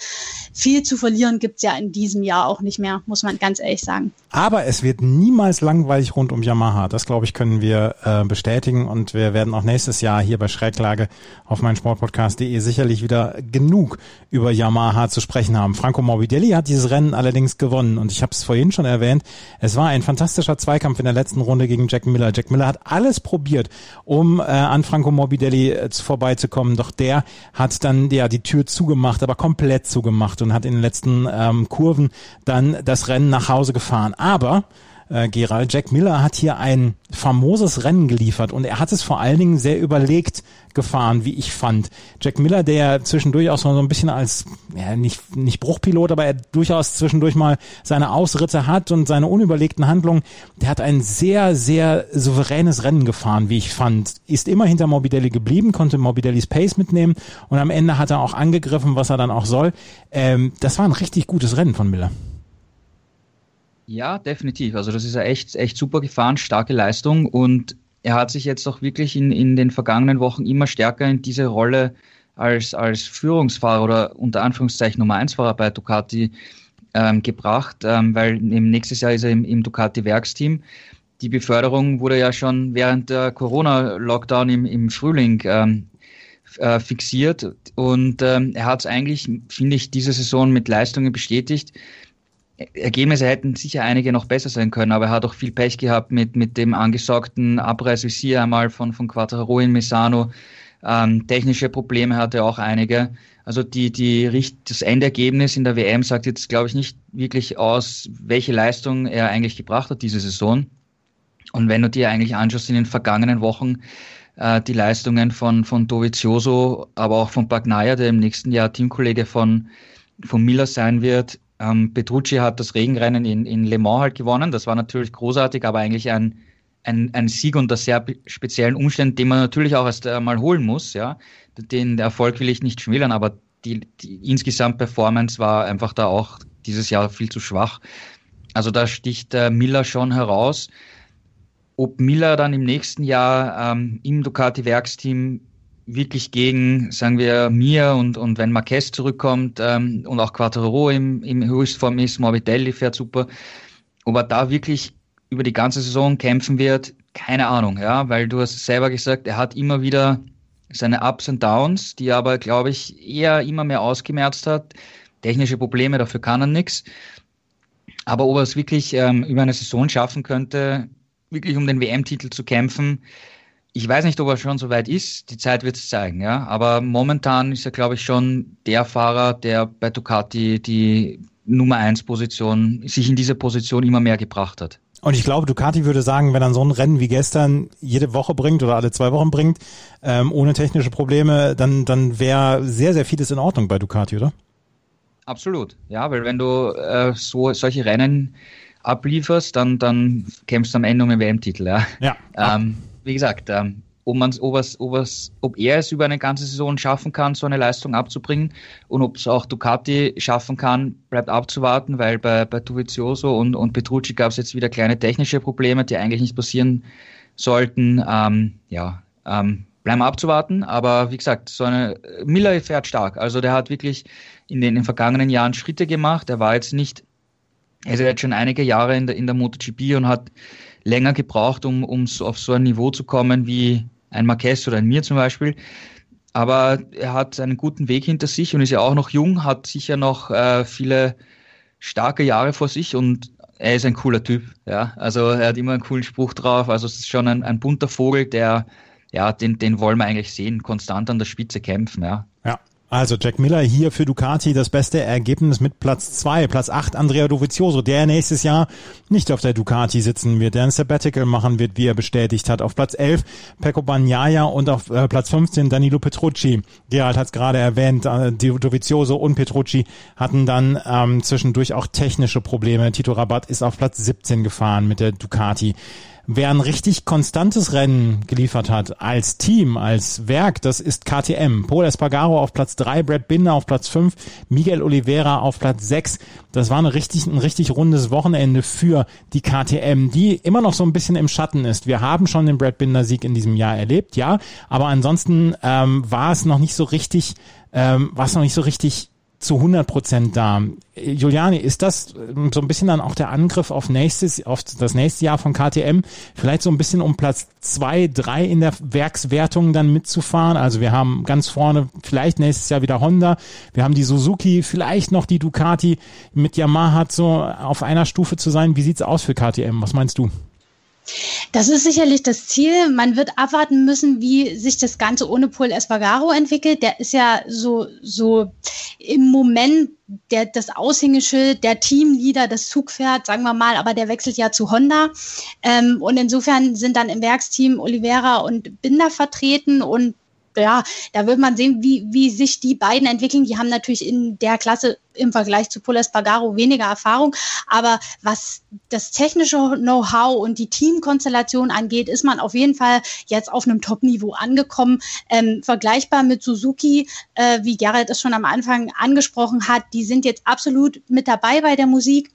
Viel zu verlieren gibt's ja in diesem Jahr auch nicht mehr, muss man ganz ehrlich sagen. Aber es wird niemals langweilig rund um Yamaha. Das, glaube ich, können wir äh, bestätigen. Und wir werden auch nächstes Jahr hier bei Schräglage auf meinsportpodcast.de sicherlich wieder genug über Yamaha zu sprechen haben. Franco Morbidelli hat dieses Rennen allerdings gewonnen. Und ich habe es vorhin schon erwähnt, es war ein fantastischer Zweikampf in der letzten Runde gegen Jack Miller. Jack Miller hat alles probiert, um äh, an Franco Morbidelli äh, vorbeizukommen, doch der hat dann ja die Tür zugemacht, aber komplett zugemacht und hat in den letzten ähm, Kurven dann das Rennen nach Hause gefahren. Aber äh, Gerald. Jack Miller hat hier ein famoses Rennen geliefert und er hat es vor allen Dingen sehr überlegt gefahren, wie ich fand. Jack Miller, der zwischendurch auch so ein bisschen als, ja, nicht, nicht Bruchpilot, aber er durchaus zwischendurch mal seine Ausritte hat und seine unüberlegten Handlungen, der hat ein sehr, sehr souveränes Rennen gefahren, wie ich fand. Ist immer hinter Morbidelli geblieben, konnte Morbidellis Pace mitnehmen und am Ende hat er auch angegriffen, was er dann auch soll. Ähm, das war ein richtig gutes Rennen von Miller. Ja, definitiv. Also das ist ja echt, echt super gefahren, starke Leistung und er hat sich jetzt auch wirklich in, in den vergangenen Wochen immer stärker in diese Rolle als, als Führungsfahrer oder unter Anführungszeichen Nummer 1 Fahrer bei Ducati ähm, gebracht, ähm, weil im nächstes Jahr ist er im, im Ducati-Werksteam. Die Beförderung wurde ja schon während der Corona-Lockdown im, im Frühling ähm, äh, fixiert und ähm, er hat es eigentlich, finde ich, diese Saison mit Leistungen bestätigt, Ergebnisse hätten sicher einige noch besser sein können, aber er hat auch viel Pech gehabt mit, mit dem angesagten Abreißvisier einmal von, von Quattro in Misano. Ähm, technische Probleme hatte er auch einige. Also die, die, das Endergebnis in der WM sagt jetzt, glaube ich, nicht wirklich aus, welche Leistung er eigentlich gebracht hat diese Saison. Und wenn du dir eigentlich anschaust in den vergangenen Wochen, äh, die Leistungen von, von Dovizioso, aber auch von Bagnaia, der im nächsten Jahr Teamkollege von, von Miller sein wird. Ähm, Petrucci hat das Regenrennen in, in Le Mans halt gewonnen. Das war natürlich großartig, aber eigentlich ein, ein, ein Sieg unter sehr speziellen Umständen, den man natürlich auch erst einmal holen muss. Ja, den Erfolg will ich nicht schmälern, aber die, die insgesamt Performance war einfach da auch dieses Jahr viel zu schwach. Also da sticht äh, Miller schon heraus. Ob Miller dann im nächsten Jahr ähm, im Ducati-Werksteam wirklich gegen, sagen wir, mir und, und wenn Marquez zurückkommt ähm, und auch Quattro im, im Höchstform ist, Morbidelli fährt super, ob er da wirklich über die ganze Saison kämpfen wird, keine Ahnung, ja, weil du hast selber gesagt, er hat immer wieder seine Ups und Downs, die aber, glaube ich, eher immer mehr ausgemerzt hat. Technische Probleme, dafür kann er nichts. Aber ob er es wirklich ähm, über eine Saison schaffen könnte, wirklich um den WM-Titel zu kämpfen, ich weiß nicht, ob er schon so weit ist. Die Zeit wird es zeigen, ja. Aber momentan ist er, glaube ich, schon der Fahrer, der bei Ducati die Nummer 1 Position, sich in diese Position immer mehr gebracht hat. Und ich glaube, Ducati würde sagen, wenn er so ein Rennen wie gestern jede Woche bringt oder alle zwei Wochen bringt, ähm, ohne technische Probleme, dann, dann wäre sehr, sehr vieles in Ordnung bei Ducati, oder? Absolut, ja, weil wenn du äh, so solche Rennen ablieferst, dann, dann kämpfst du am Ende um den WM-Titel. Ja. ja. Ähm, wie gesagt, ähm, ob, man's, ob, es, ob, es, ob er es über eine ganze Saison schaffen kann, so eine Leistung abzubringen und ob es auch Ducati schaffen kann, bleibt abzuwarten, weil bei, bei Dovizioso und, und Petrucci gab es jetzt wieder kleine technische Probleme, die eigentlich nicht passieren sollten. Ähm, ja, ähm, bleiben abzuwarten, aber wie gesagt, so eine Miller fährt stark. Also der hat wirklich in den, in den vergangenen Jahren Schritte gemacht. Er war jetzt nicht, er ist jetzt schon einige Jahre in der, in der MotoGP und hat länger gebraucht, um, um so auf so ein Niveau zu kommen wie ein Marquez oder ein mir zum Beispiel. Aber er hat einen guten Weg hinter sich und ist ja auch noch jung, hat sicher noch äh, viele starke Jahre vor sich und er ist ein cooler Typ. Ja, also er hat immer einen coolen Spruch drauf. Also es ist schon ein, ein bunter Vogel, der, ja, den, den wollen wir eigentlich sehen, konstant an der Spitze kämpfen. Ja. Also Jack Miller hier für Ducati das beste Ergebnis mit Platz zwei, Platz acht Andrea Dovizioso, der nächstes Jahr nicht auf der Ducati sitzen wird, der ein Sabbatical machen wird, wie er bestätigt hat. Auf Platz elf Pecco Bagnaia und auf äh, Platz 15 Danilo Petrucci. Gerald hat es gerade erwähnt, äh, Dovizioso und Petrucci hatten dann ähm, zwischendurch auch technische Probleme. Tito Rabat ist auf Platz 17 gefahren mit der Ducati. Wer ein richtig konstantes Rennen geliefert hat, als Team, als Werk, das ist KTM. Paul Espargaro auf Platz 3, Brad Binder auf Platz 5, Miguel Oliveira auf Platz 6. Das war eine richtig, ein richtig rundes Wochenende für die KTM, die immer noch so ein bisschen im Schatten ist. Wir haben schon den Brad Binder Sieg in diesem Jahr erlebt, ja, aber ansonsten ähm, war es noch nicht so richtig, ähm, war es noch nicht so richtig zu 100 Prozent da. Juliane, ist das ähm, so ein bisschen dann auch der Angriff auf nächstes, auf das nächste Jahr von KTM? Vielleicht so ein bisschen um Platz zwei, drei in der Werkswertung dann mitzufahren? Also wir haben ganz vorne vielleicht nächstes Jahr wieder Honda. Wir haben die Suzuki, vielleicht noch die Ducati mit Yamaha so auf einer Stufe zu sein. Wie sieht's aus für KTM? Was meinst du? Das ist sicherlich das Ziel. Man wird abwarten müssen, wie sich das Ganze ohne Paul Espargaro entwickelt. Der ist ja so, so im Moment der, das Aushängeschild, der Teamleader, das Zugpferd, sagen wir mal, aber der wechselt ja zu Honda. Ähm, und insofern sind dann im Werksteam Oliveira und Binder vertreten und ja, da wird man sehen, wie, wie sich die beiden entwickeln. Die haben natürlich in der Klasse im Vergleich zu Poles Pagaro weniger Erfahrung. Aber was das technische Know-how und die Teamkonstellation angeht, ist man auf jeden Fall jetzt auf einem Top-Niveau angekommen. Ähm, vergleichbar mit Suzuki, äh, wie Gerald es schon am Anfang angesprochen hat, die sind jetzt absolut mit dabei bei der Musik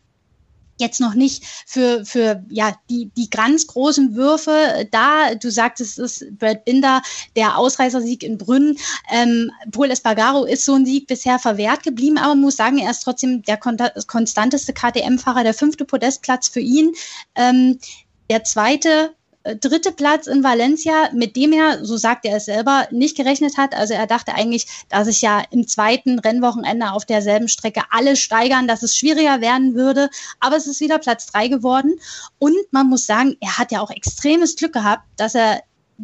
jetzt noch nicht für, für ja, die, die ganz großen Würfe da. Du sagtest, es ist Brad Binder, der Ausreißersieg in Brünn. Ähm, Paul Espargaro ist so ein Sieg bisher verwehrt geblieben, aber muss sagen, er ist trotzdem der konstanteste KTM-Fahrer, der fünfte Podestplatz für ihn. Ähm, der zweite dritte Platz in Valencia, mit dem er, so sagt er es selber, nicht gerechnet hat. Also er dachte eigentlich, dass sich ja im zweiten Rennwochenende auf derselben Strecke alle steigern, dass es schwieriger werden würde. Aber es ist wieder Platz drei geworden. Und man muss sagen, er hat ja auch extremes Glück gehabt, dass er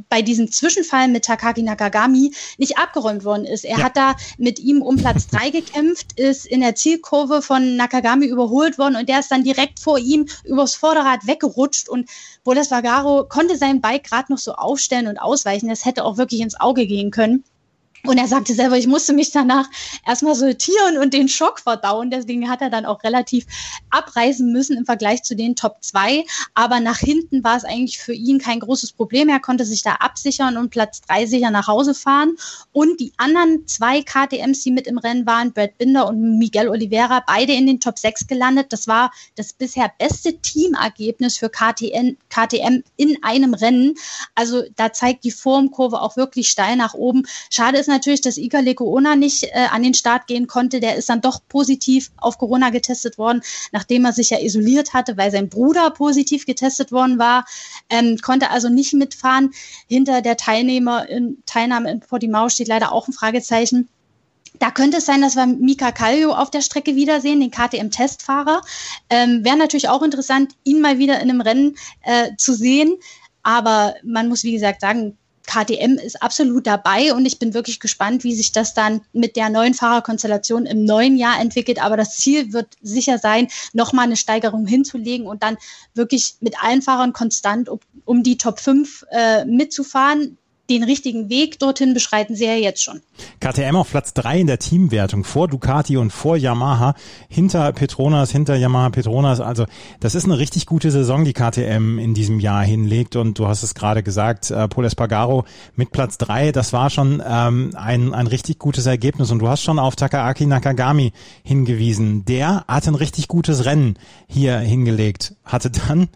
bei diesem Zwischenfall mit Takaki Nakagami nicht abgeräumt worden ist. Er ja. hat da mit ihm um Platz drei gekämpft, ist in der Zielkurve von Nakagami überholt worden und der ist dann direkt vor ihm übers Vorderrad weggerutscht und Boles Vagaro konnte sein Bike gerade noch so aufstellen und ausweichen. Das hätte auch wirklich ins Auge gehen können. Und er sagte selber, ich musste mich danach erstmal sortieren und den Schock verdauen. Deswegen hat er dann auch relativ abreißen müssen im Vergleich zu den Top 2. Aber nach hinten war es eigentlich für ihn kein großes Problem. Er konnte sich da absichern und Platz 3 sicher nach Hause fahren. Und die anderen zwei KTMs, die mit im Rennen waren, Brad Binder und Miguel Oliveira, beide in den Top 6 gelandet. Das war das bisher beste Teamergebnis für KTN, KTM in einem Rennen. Also da zeigt die Formkurve auch wirklich steil nach oben. Schade ist natürlich, dass Iker Lecuona nicht äh, an den Start gehen konnte. Der ist dann doch positiv auf Corona getestet worden, nachdem er sich ja isoliert hatte, weil sein Bruder positiv getestet worden war. Ähm, konnte also nicht mitfahren. Hinter der Teilnehmer in, Teilnahme in Portimao steht leider auch ein Fragezeichen. Da könnte es sein, dass wir Mika Kallio auf der Strecke wiedersehen, den KTM-Testfahrer. Ähm, Wäre natürlich auch interessant, ihn mal wieder in einem Rennen äh, zu sehen. Aber man muss, wie gesagt, sagen, KTM ist absolut dabei und ich bin wirklich gespannt, wie sich das dann mit der neuen Fahrerkonstellation im neuen Jahr entwickelt. Aber das Ziel wird sicher sein, nochmal eine Steigerung hinzulegen und dann wirklich mit allen Fahrern konstant um, um die Top 5 äh, mitzufahren den richtigen Weg dorthin beschreiten sie ja jetzt schon. KTM auf Platz drei in der Teamwertung vor Ducati und vor Yamaha, hinter Petronas, hinter Yamaha Petronas. Also das ist eine richtig gute Saison, die KTM in diesem Jahr hinlegt. Und du hast es gerade gesagt, äh, Paul Espargaro mit Platz drei, das war schon ähm, ein, ein richtig gutes Ergebnis. Und du hast schon auf Takaaki Nakagami hingewiesen. Der hat ein richtig gutes Rennen hier hingelegt, hatte dann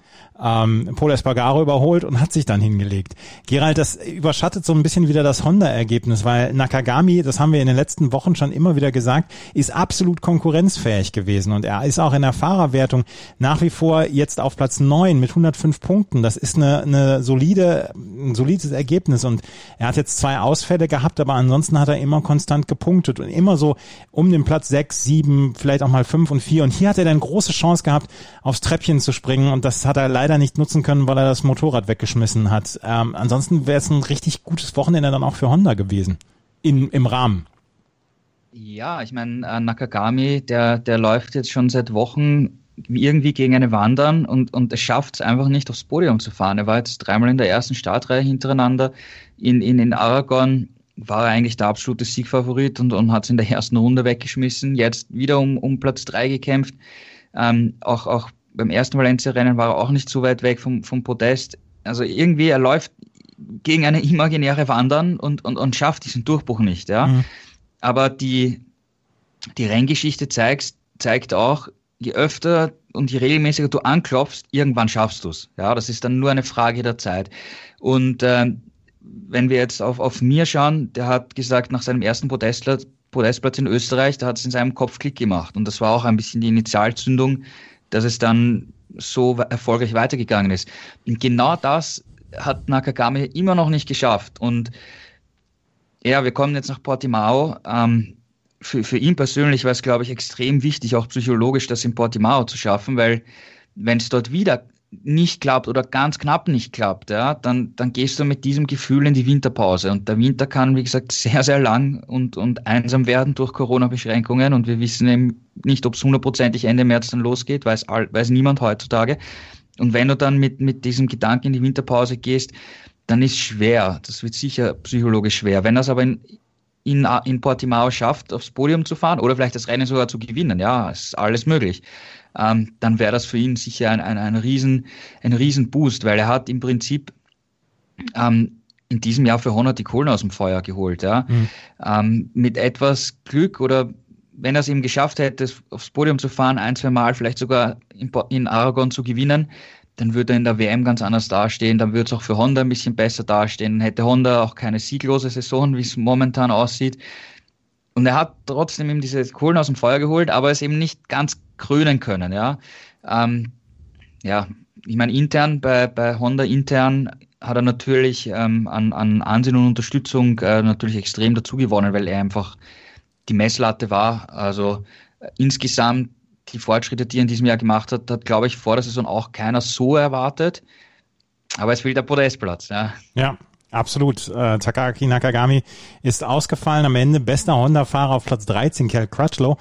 ähm, Paul Espargaro überholt und hat sich dann hingelegt. Gerald, das überschattet so ein bisschen wieder das Honda-Ergebnis, weil Nakagami, das haben wir in den letzten Wochen schon immer wieder gesagt, ist absolut konkurrenzfähig gewesen und er ist auch in der Fahrerwertung nach wie vor jetzt auf Platz neun mit 105 Punkten. Das ist eine, eine solide, ein solides Ergebnis und er hat jetzt zwei Ausfälle gehabt, aber ansonsten hat er immer konstant gepunktet und immer so um den Platz sechs, sieben, vielleicht auch mal fünf und vier und hier hat er dann große Chance gehabt, aufs Treppchen zu springen und das hat er leider leider nicht nutzen können, weil er das Motorrad weggeschmissen hat. Ähm, ansonsten wäre es ein richtig gutes Wochenende dann auch für Honda gewesen. In, Im Rahmen. Ja, ich meine, äh, Nakagami, der, der läuft jetzt schon seit Wochen irgendwie gegen eine Wandern und, und es schafft es einfach nicht aufs Podium zu fahren. Er war jetzt dreimal in der ersten Startreihe hintereinander. In, in, in Aragon war er eigentlich der absolute Siegfavorit und, und hat es in der ersten Runde weggeschmissen. Jetzt wieder um, um Platz drei gekämpft. Ähm, auch, auch beim ersten Valencia-Rennen war er auch nicht so weit weg vom, vom Podest. Also irgendwie, er läuft gegen eine imaginäre Wandern und, und, und schafft diesen Durchbruch nicht. Ja? Mhm. Aber die, die Renngeschichte zeigt, zeigt auch, je öfter und je regelmäßiger du anklopfst, irgendwann schaffst du es. Ja, das ist dann nur eine Frage der Zeit. Und äh, wenn wir jetzt auf, auf mir schauen, der hat gesagt, nach seinem ersten Podestplatz, Podestplatz in Österreich, da hat es in seinem Kopf Klick gemacht. Und das war auch ein bisschen die Initialzündung, dass es dann so erfolgreich weitergegangen ist. Und genau das hat Nakagami immer noch nicht geschafft. Und ja, wir kommen jetzt nach Portimao. Ähm, für, für ihn persönlich war es, glaube ich, extrem wichtig, auch psychologisch das in Portimao zu schaffen, weil wenn es dort wieder nicht klappt oder ganz knapp nicht klappt, ja, dann, dann gehst du mit diesem Gefühl in die Winterpause. Und der Winter kann, wie gesagt, sehr, sehr lang und, und einsam werden durch Corona-Beschränkungen. Und wir wissen eben nicht, ob es hundertprozentig Ende März dann losgeht, weiß, weiß niemand heutzutage. Und wenn du dann mit, mit diesem Gedanken in die Winterpause gehst, dann ist schwer. Das wird sicher psychologisch schwer. Wenn das aber in, in, in Portimao schafft, aufs Podium zu fahren oder vielleicht das Rennen sogar zu gewinnen, ja, ist alles möglich ähm, dann wäre das für ihn sicher ein, ein, ein, riesen, ein riesen Boost, weil er hat im Prinzip ähm, in diesem Jahr für Honor die Kohlen aus dem Feuer geholt. Ja? Mhm. Ähm, mit etwas Glück oder wenn er es eben geschafft hätte, aufs Podium zu fahren, ein, zwei Mal, vielleicht sogar in, in Aragon zu gewinnen, dann würde er in der WM ganz anders dastehen, dann würde es auch für Honda ein bisschen besser dastehen, dann hätte Honda auch keine sieglose Saison, wie es momentan aussieht. Und er hat trotzdem eben diese Kohlen aus dem Feuer geholt, aber es eben nicht ganz krönen können. Ja, ähm, ja ich meine, intern, bei, bei Honda intern hat er natürlich ähm, an, an Ansehen und Unterstützung äh, natürlich extrem dazu gewonnen, weil er einfach die Messlatte war. Also äh, insgesamt die Fortschritte, die er in diesem Jahr gemacht hat, hat, glaube ich, vor der Saison auch keiner so erwartet. Aber es fehlt der Podestplatz. Ja. ja, Absolut. Äh, Takaki Nakagami ist ausgefallen. Am Ende bester Honda-Fahrer auf Platz 13, Kel Crutchlow.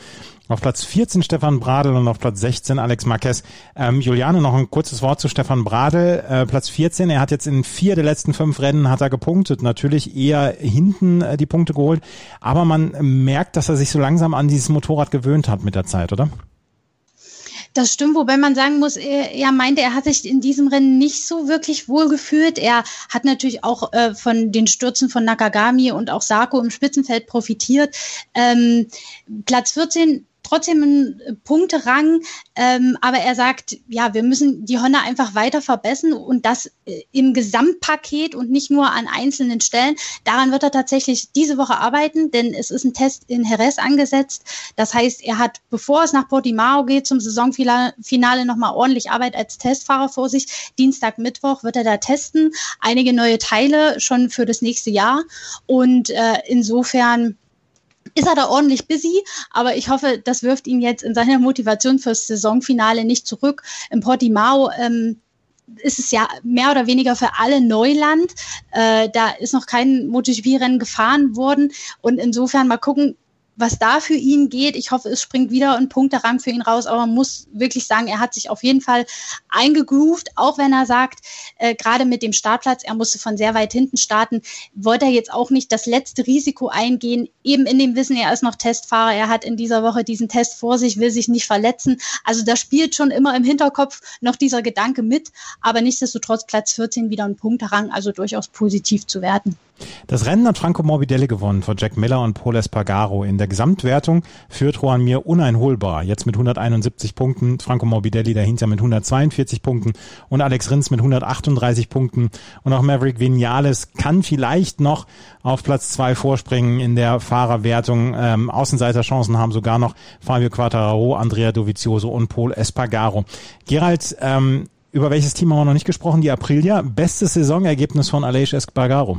Auf Platz 14 Stefan Bradl und auf Platz 16 Alex Marquez. Ähm, Juliane, noch ein kurzes Wort zu Stefan Bradl. Äh, Platz 14, er hat jetzt in vier der letzten fünf Rennen hat er gepunktet. Natürlich eher hinten äh, die Punkte geholt. Aber man merkt, dass er sich so langsam an dieses Motorrad gewöhnt hat mit der Zeit, oder? Das stimmt, wobei man sagen muss, er, er meinte, er hat sich in diesem Rennen nicht so wirklich wohl gefühlt. Er hat natürlich auch äh, von den Stürzen von Nakagami und auch Sako im Spitzenfeld profitiert. Ähm, Platz 14 trotzdem einen Punkterang, ähm, aber er sagt, ja, wir müssen die Honda einfach weiter verbessern und das äh, im Gesamtpaket und nicht nur an einzelnen Stellen. Daran wird er tatsächlich diese Woche arbeiten, denn es ist ein Test in Jerez angesetzt. Das heißt, er hat, bevor es nach Portimao geht, zum Saisonfinale nochmal ordentlich Arbeit als Testfahrer vor sich. Dienstag, Mittwoch wird er da testen, einige neue Teile schon für das nächste Jahr und äh, insofern ist er da ordentlich busy, aber ich hoffe, das wirft ihn jetzt in seiner Motivation fürs Saisonfinale nicht zurück. Im Portimao ähm, ist es ja mehr oder weniger für alle Neuland. Äh, da ist noch kein MotoGP-Rennen gefahren worden und insofern mal gucken, was da für ihn geht. Ich hoffe, es springt wieder ein Punkterang für ihn raus, aber man muss wirklich sagen, er hat sich auf jeden Fall eingegroovt, auch wenn er sagt, äh, gerade mit dem Startplatz, er musste von sehr weit hinten starten, wollte er jetzt auch nicht das letzte Risiko eingehen, eben in dem Wissen, er ist noch Testfahrer, er hat in dieser Woche diesen Test vor sich, will sich nicht verletzen. Also da spielt schon immer im Hinterkopf noch dieser Gedanke mit, aber nichtsdestotrotz Platz 14 wieder ein Punkterang, also durchaus positiv zu werten. Das Rennen hat Franco Morbidelli gewonnen vor Jack Miller und Paul Espargaro. In der Gesamtwertung führt Juan Mir uneinholbar. Jetzt mit 171 Punkten, Franco Morbidelli dahinter mit 142 Punkten und Alex Rins mit 138 Punkten. Und auch Maverick Vinales kann vielleicht noch auf Platz zwei vorspringen in der Fahrerwertung. Ähm, Außenseiterchancen haben sogar noch Fabio Quattararo, Andrea Dovizioso und Paul Espargaro. Gerald, ähm, über welches Team haben wir noch nicht gesprochen? Die Aprilia. Bestes Saisonergebnis von Aleix Espargaro.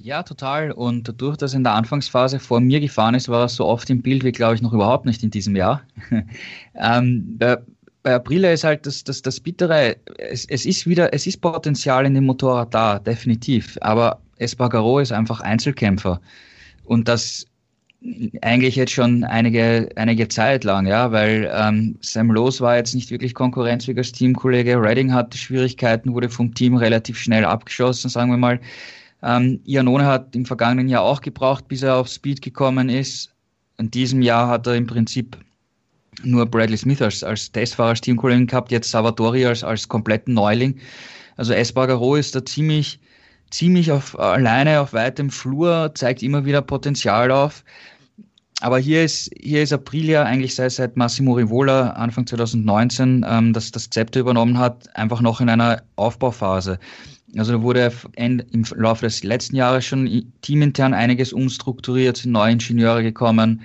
Ja, total. Und dadurch, dass er in der Anfangsphase vor mir gefahren ist, war er so oft im Bild wie, glaube ich, noch überhaupt nicht in diesem Jahr. ähm, bei, bei Aprilia ist halt das, das, das Bittere, es, es ist wieder, es ist Potenzial in dem Motorrad da, definitiv. Aber Espargaro ist einfach Einzelkämpfer. Und das eigentlich jetzt schon einige, einige Zeit lang, ja, weil ähm, Sam Lowe war jetzt nicht wirklich konkurrenzfähig als Teamkollege. Redding hatte Schwierigkeiten, wurde vom Team relativ schnell abgeschossen, sagen wir mal. Ähm, Iannone hat im vergangenen Jahr auch gebraucht, bis er auf Speed gekommen ist. In diesem Jahr hat er im Prinzip nur Bradley Smith als, als Testfahrer, als Teamkollegen gehabt, jetzt Salvatori als, als kompletten Neuling. Also Espargaro ist da ziemlich, ziemlich auf, alleine auf weitem Flur, zeigt immer wieder Potenzial auf. Aber hier ist, hier ist Aprilia eigentlich seit, seit Massimo Rivola Anfang 2019 ähm, das, das Zepter übernommen hat, einfach noch in einer Aufbauphase. Also da wurde im Laufe des letzten Jahres schon teamintern einiges umstrukturiert, neue Ingenieure gekommen.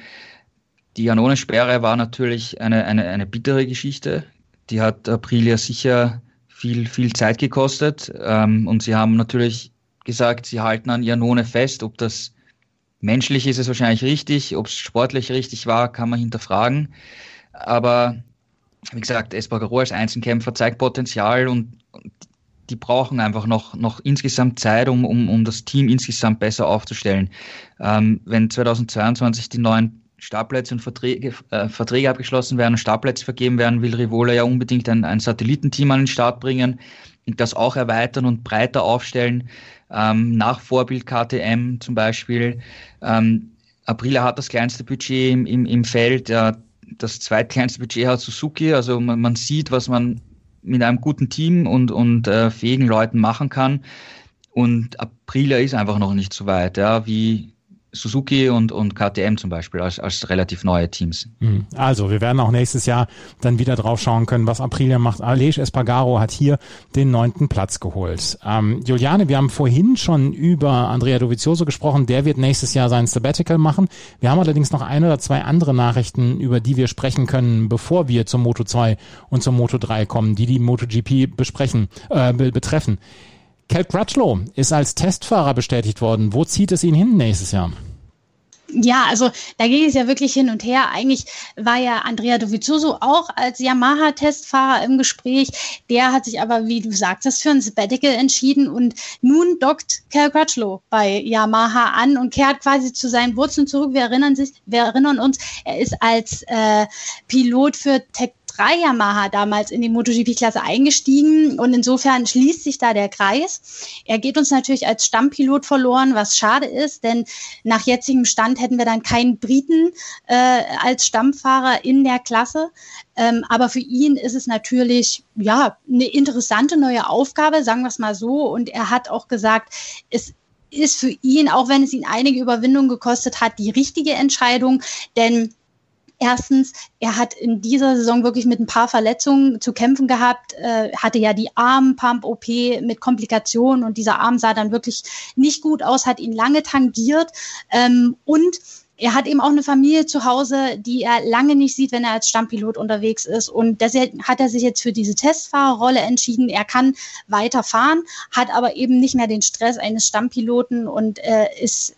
Die Janone-Sperre war natürlich eine, eine, eine bittere Geschichte. Die hat Aprilia sicher viel, viel Zeit gekostet. Ähm, und sie haben natürlich gesagt, sie halten an Janone fest. Ob das menschlich ist, ist wahrscheinlich richtig. Ob es sportlich richtig war, kann man hinterfragen. Aber wie gesagt, Espargaro als Einzelkämpfer zeigt Potenzial und die brauchen einfach noch, noch insgesamt Zeit, um, um, um das Team insgesamt besser aufzustellen. Ähm, wenn 2022 die neuen Startplätze und Verträge, äh, Verträge abgeschlossen werden und Startplätze vergeben werden, will Rivola ja unbedingt ein, ein Satellitenteam an den Start bringen und das auch erweitern und breiter aufstellen, ähm, nach Vorbild KTM zum Beispiel. Ähm, Aprilia hat das kleinste Budget im, im, im Feld, ja, das zweitkleinste Budget hat Suzuki, also man, man sieht, was man mit einem guten Team und, und äh, fähigen Leuten machen kann. Und Aprilia ist einfach noch nicht so weit, ja, wie Suzuki und, und KTM zum Beispiel als, als relativ neue Teams. Hm. Also, wir werden auch nächstes Jahr dann wieder drauf schauen können, was Aprilia macht. Aleix Espargaro hat hier den neunten Platz geholt. Ähm, Juliane, wir haben vorhin schon über Andrea Dovizioso gesprochen. Der wird nächstes Jahr sein Sabbatical machen. Wir haben allerdings noch ein oder zwei andere Nachrichten, über die wir sprechen können, bevor wir zum Moto 2 und zum Moto 3 kommen, die die MotoGP besprechen, äh, betreffen. Cal Crutchlow ist als Testfahrer bestätigt worden. Wo zieht es ihn hin nächstes Jahr? Ja, also da ging es ja wirklich hin und her. Eigentlich war ja Andrea Dovizioso auch als Yamaha-Testfahrer im Gespräch. Der hat sich aber, wie du sagtest, für ein Sabbatical entschieden und nun dockt Cal Crutchlow bei Yamaha an und kehrt quasi zu seinen Wurzeln zurück. Wir erinnern, sich, wir erinnern uns, er ist als äh, Pilot für Tech 3 Yamaha damals in die MotoGP-Klasse eingestiegen und insofern schließt sich da der Kreis. Er geht uns natürlich als Stammpilot verloren, was schade ist, denn nach jetzigem Stand hätten wir dann keinen Briten äh, als Stammfahrer in der Klasse. Ähm, aber für ihn ist es natürlich ja eine interessante neue Aufgabe, sagen wir es mal so. Und er hat auch gesagt, es ist für ihn, auch wenn es ihn einige Überwindungen gekostet hat, die richtige Entscheidung, denn Erstens, er hat in dieser Saison wirklich mit ein paar Verletzungen zu kämpfen gehabt, äh, hatte ja die Armpump-OP mit Komplikationen und dieser Arm sah dann wirklich nicht gut aus, hat ihn lange tangiert ähm, und er hat eben auch eine Familie zu Hause, die er lange nicht sieht, wenn er als Stammpilot unterwegs ist. Und deshalb hat er sich jetzt für diese Testfahrerrolle entschieden. Er kann weiter fahren, hat aber eben nicht mehr den Stress eines Stammpiloten und äh, ist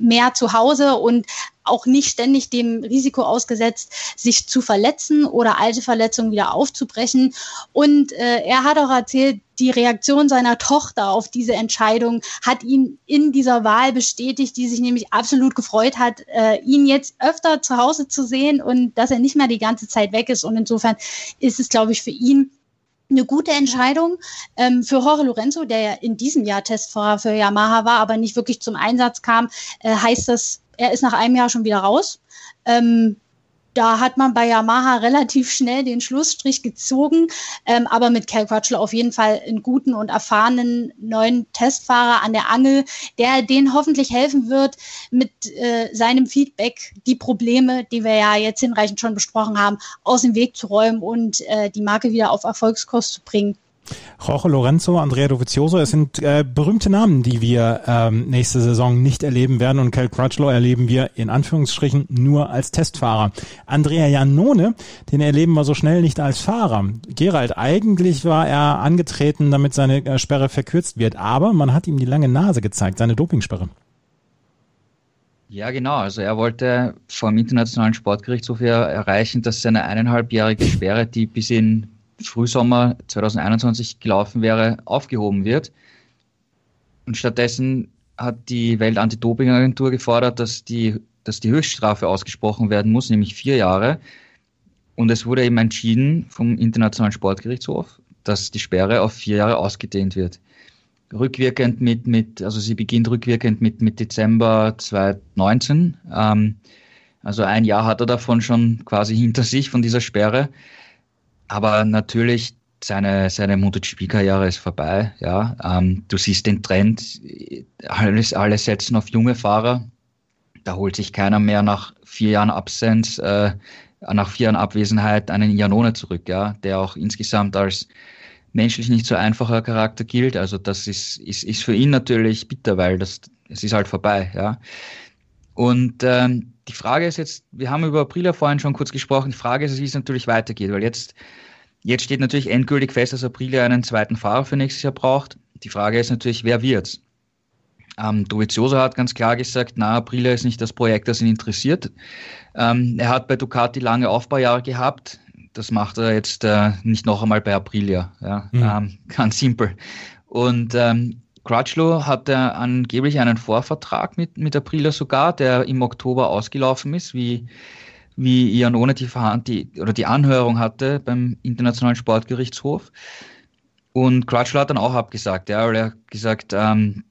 mehr zu Hause und auch nicht ständig dem Risiko ausgesetzt, sich zu verletzen oder alte Verletzungen wieder aufzubrechen. Und äh, er hat auch erzählt, die Reaktion seiner Tochter auf diese Entscheidung hat ihn in dieser Wahl bestätigt, die sich nämlich absolut gefreut hat, äh, ihn jetzt öfter zu Hause zu sehen und dass er nicht mehr die ganze Zeit weg ist. Und insofern ist es, glaube ich, für ihn eine gute Entscheidung ähm, für Jorge Lorenzo, der ja in diesem Jahr Testfahrer für Yamaha war, aber nicht wirklich zum Einsatz kam, äh, heißt das, er ist nach einem Jahr schon wieder raus. Ähm, da hat man bei Yamaha relativ schnell den Schlussstrich gezogen, ähm, aber mit Cal Crutchlow auf jeden Fall einen guten und erfahrenen neuen Testfahrer an der Angel, der denen hoffentlich helfen wird, mit äh, seinem Feedback die Probleme, die wir ja jetzt hinreichend schon besprochen haben, aus dem Weg zu räumen und äh, die Marke wieder auf Erfolgskurs zu bringen. Jorge Lorenzo, Andrea Dovizioso, es sind äh, berühmte Namen, die wir ähm, nächste Saison nicht erleben werden und Cal Crutchlow erleben wir in Anführungsstrichen nur als Testfahrer. Andrea Janone, den erleben wir so schnell nicht als Fahrer. Gerald, eigentlich war er angetreten, damit seine äh, Sperre verkürzt wird, aber man hat ihm die lange Nase gezeigt, seine Dopingsperre. Ja, genau. Also er wollte vom Internationalen Sportgerichtshof erreichen, dass seine eineinhalbjährige Sperre, die bis in Frühsommer 2021 gelaufen wäre, aufgehoben wird. Und stattdessen hat die Welt-Anti-Doping-Agentur gefordert, dass die, dass die Höchststrafe ausgesprochen werden muss, nämlich vier Jahre. Und es wurde eben entschieden vom Internationalen Sportgerichtshof, dass die Sperre auf vier Jahre ausgedehnt wird. Rückwirkend mit, mit also sie beginnt rückwirkend mit, mit Dezember 2019. Ähm, also ein Jahr hat er davon schon quasi hinter sich von dieser Sperre. Aber natürlich, seine, seine MotoGP-Karriere ist vorbei. Ja, ähm, du siehst den Trend, alles, alle setzen auf junge Fahrer. Da holt sich keiner mehr nach vier Jahren Absenz, äh, nach vier Jahren Abwesenheit einen Janone zurück, ja, der auch insgesamt als menschlich nicht so einfacher Charakter gilt. Also das ist, ist, ist für ihn natürlich bitter, weil das, es ist halt vorbei, ja. Und ähm, die Frage ist jetzt, wir haben über Aprilia vorhin schon kurz gesprochen, die Frage ist, wie es natürlich weitergeht, weil jetzt, jetzt steht natürlich endgültig fest, dass Aprilia einen zweiten Fahrer für nächstes Jahr braucht. Die Frage ist natürlich, wer wird's? Ähm, Dovizioso hat ganz klar gesagt, na, Aprilia ist nicht das Projekt, das ihn interessiert. Ähm, er hat bei Ducati lange Aufbaujahre gehabt. Das macht er jetzt äh, nicht noch einmal bei Aprilia. Ja? Mhm. Ähm, ganz simpel. Und ähm, Crutchlow hatte angeblich einen Vorvertrag mit, mit Aprilia sogar, der im Oktober ausgelaufen ist, wie, wie Ianone die, die, oder die Anhörung hatte beim Internationalen Sportgerichtshof. Und Crutchlow hat dann auch abgesagt, ja, weil er hat gesagt, ähm,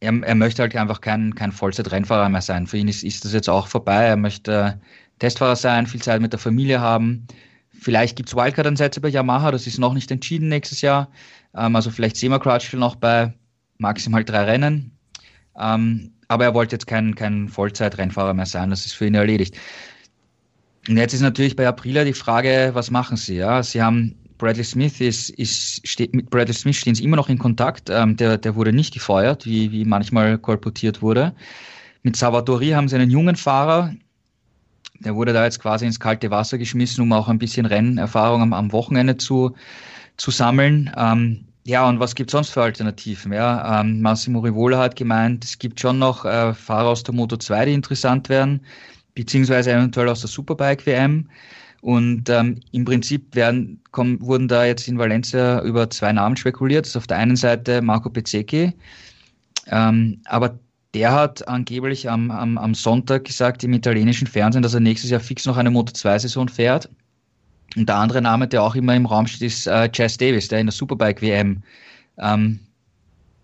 er, er möchte halt einfach kein, kein Vollzeit-Rennfahrer mehr sein. Für ihn ist, ist das jetzt auch vorbei. Er möchte Testfahrer sein, viel Zeit mit der Familie haben. Vielleicht gibt es Wildcard-Ansätze bei Yamaha, das ist noch nicht entschieden nächstes Jahr. Ähm, also vielleicht sehen wir Crutchfield noch bei maximal drei Rennen. Ähm, aber er wollte jetzt kein, kein Vollzeit-Rennfahrer mehr sein, das ist für ihn erledigt. Und jetzt ist natürlich bei Aprilia die Frage, was machen sie? Ja? Sie haben Bradley Smith ist, ist steht, mit Bradley Smith stehen sie immer noch in Kontakt. Ähm, der, der wurde nicht gefeuert, wie, wie manchmal kolportiert wurde. Mit Salvatori haben sie einen jungen Fahrer, der wurde da jetzt quasi ins kalte Wasser geschmissen, um auch ein bisschen Rennerfahrung am, am Wochenende zu, zu sammeln. Ähm, Ja, und was gibt es sonst für Alternativen? Ja, ähm, Massimo Rivola hat gemeint, es gibt schon noch äh, Fahrer aus der Moto 2, die interessant wären, beziehungsweise eventuell aus der Superbike WM. Und ähm, im Prinzip werden, kommen, wurden da jetzt in Valencia über zwei Namen spekuliert. Das ist auf der einen Seite Marco Bezzecchi, ähm, aber der hat angeblich am, am, am Sonntag gesagt im italienischen Fernsehen, dass er nächstes Jahr fix noch eine Moto2-Saison fährt. Und der andere Name, der auch immer im Raum steht, ist äh, Chas Davis, der in der Superbike-WM ähm,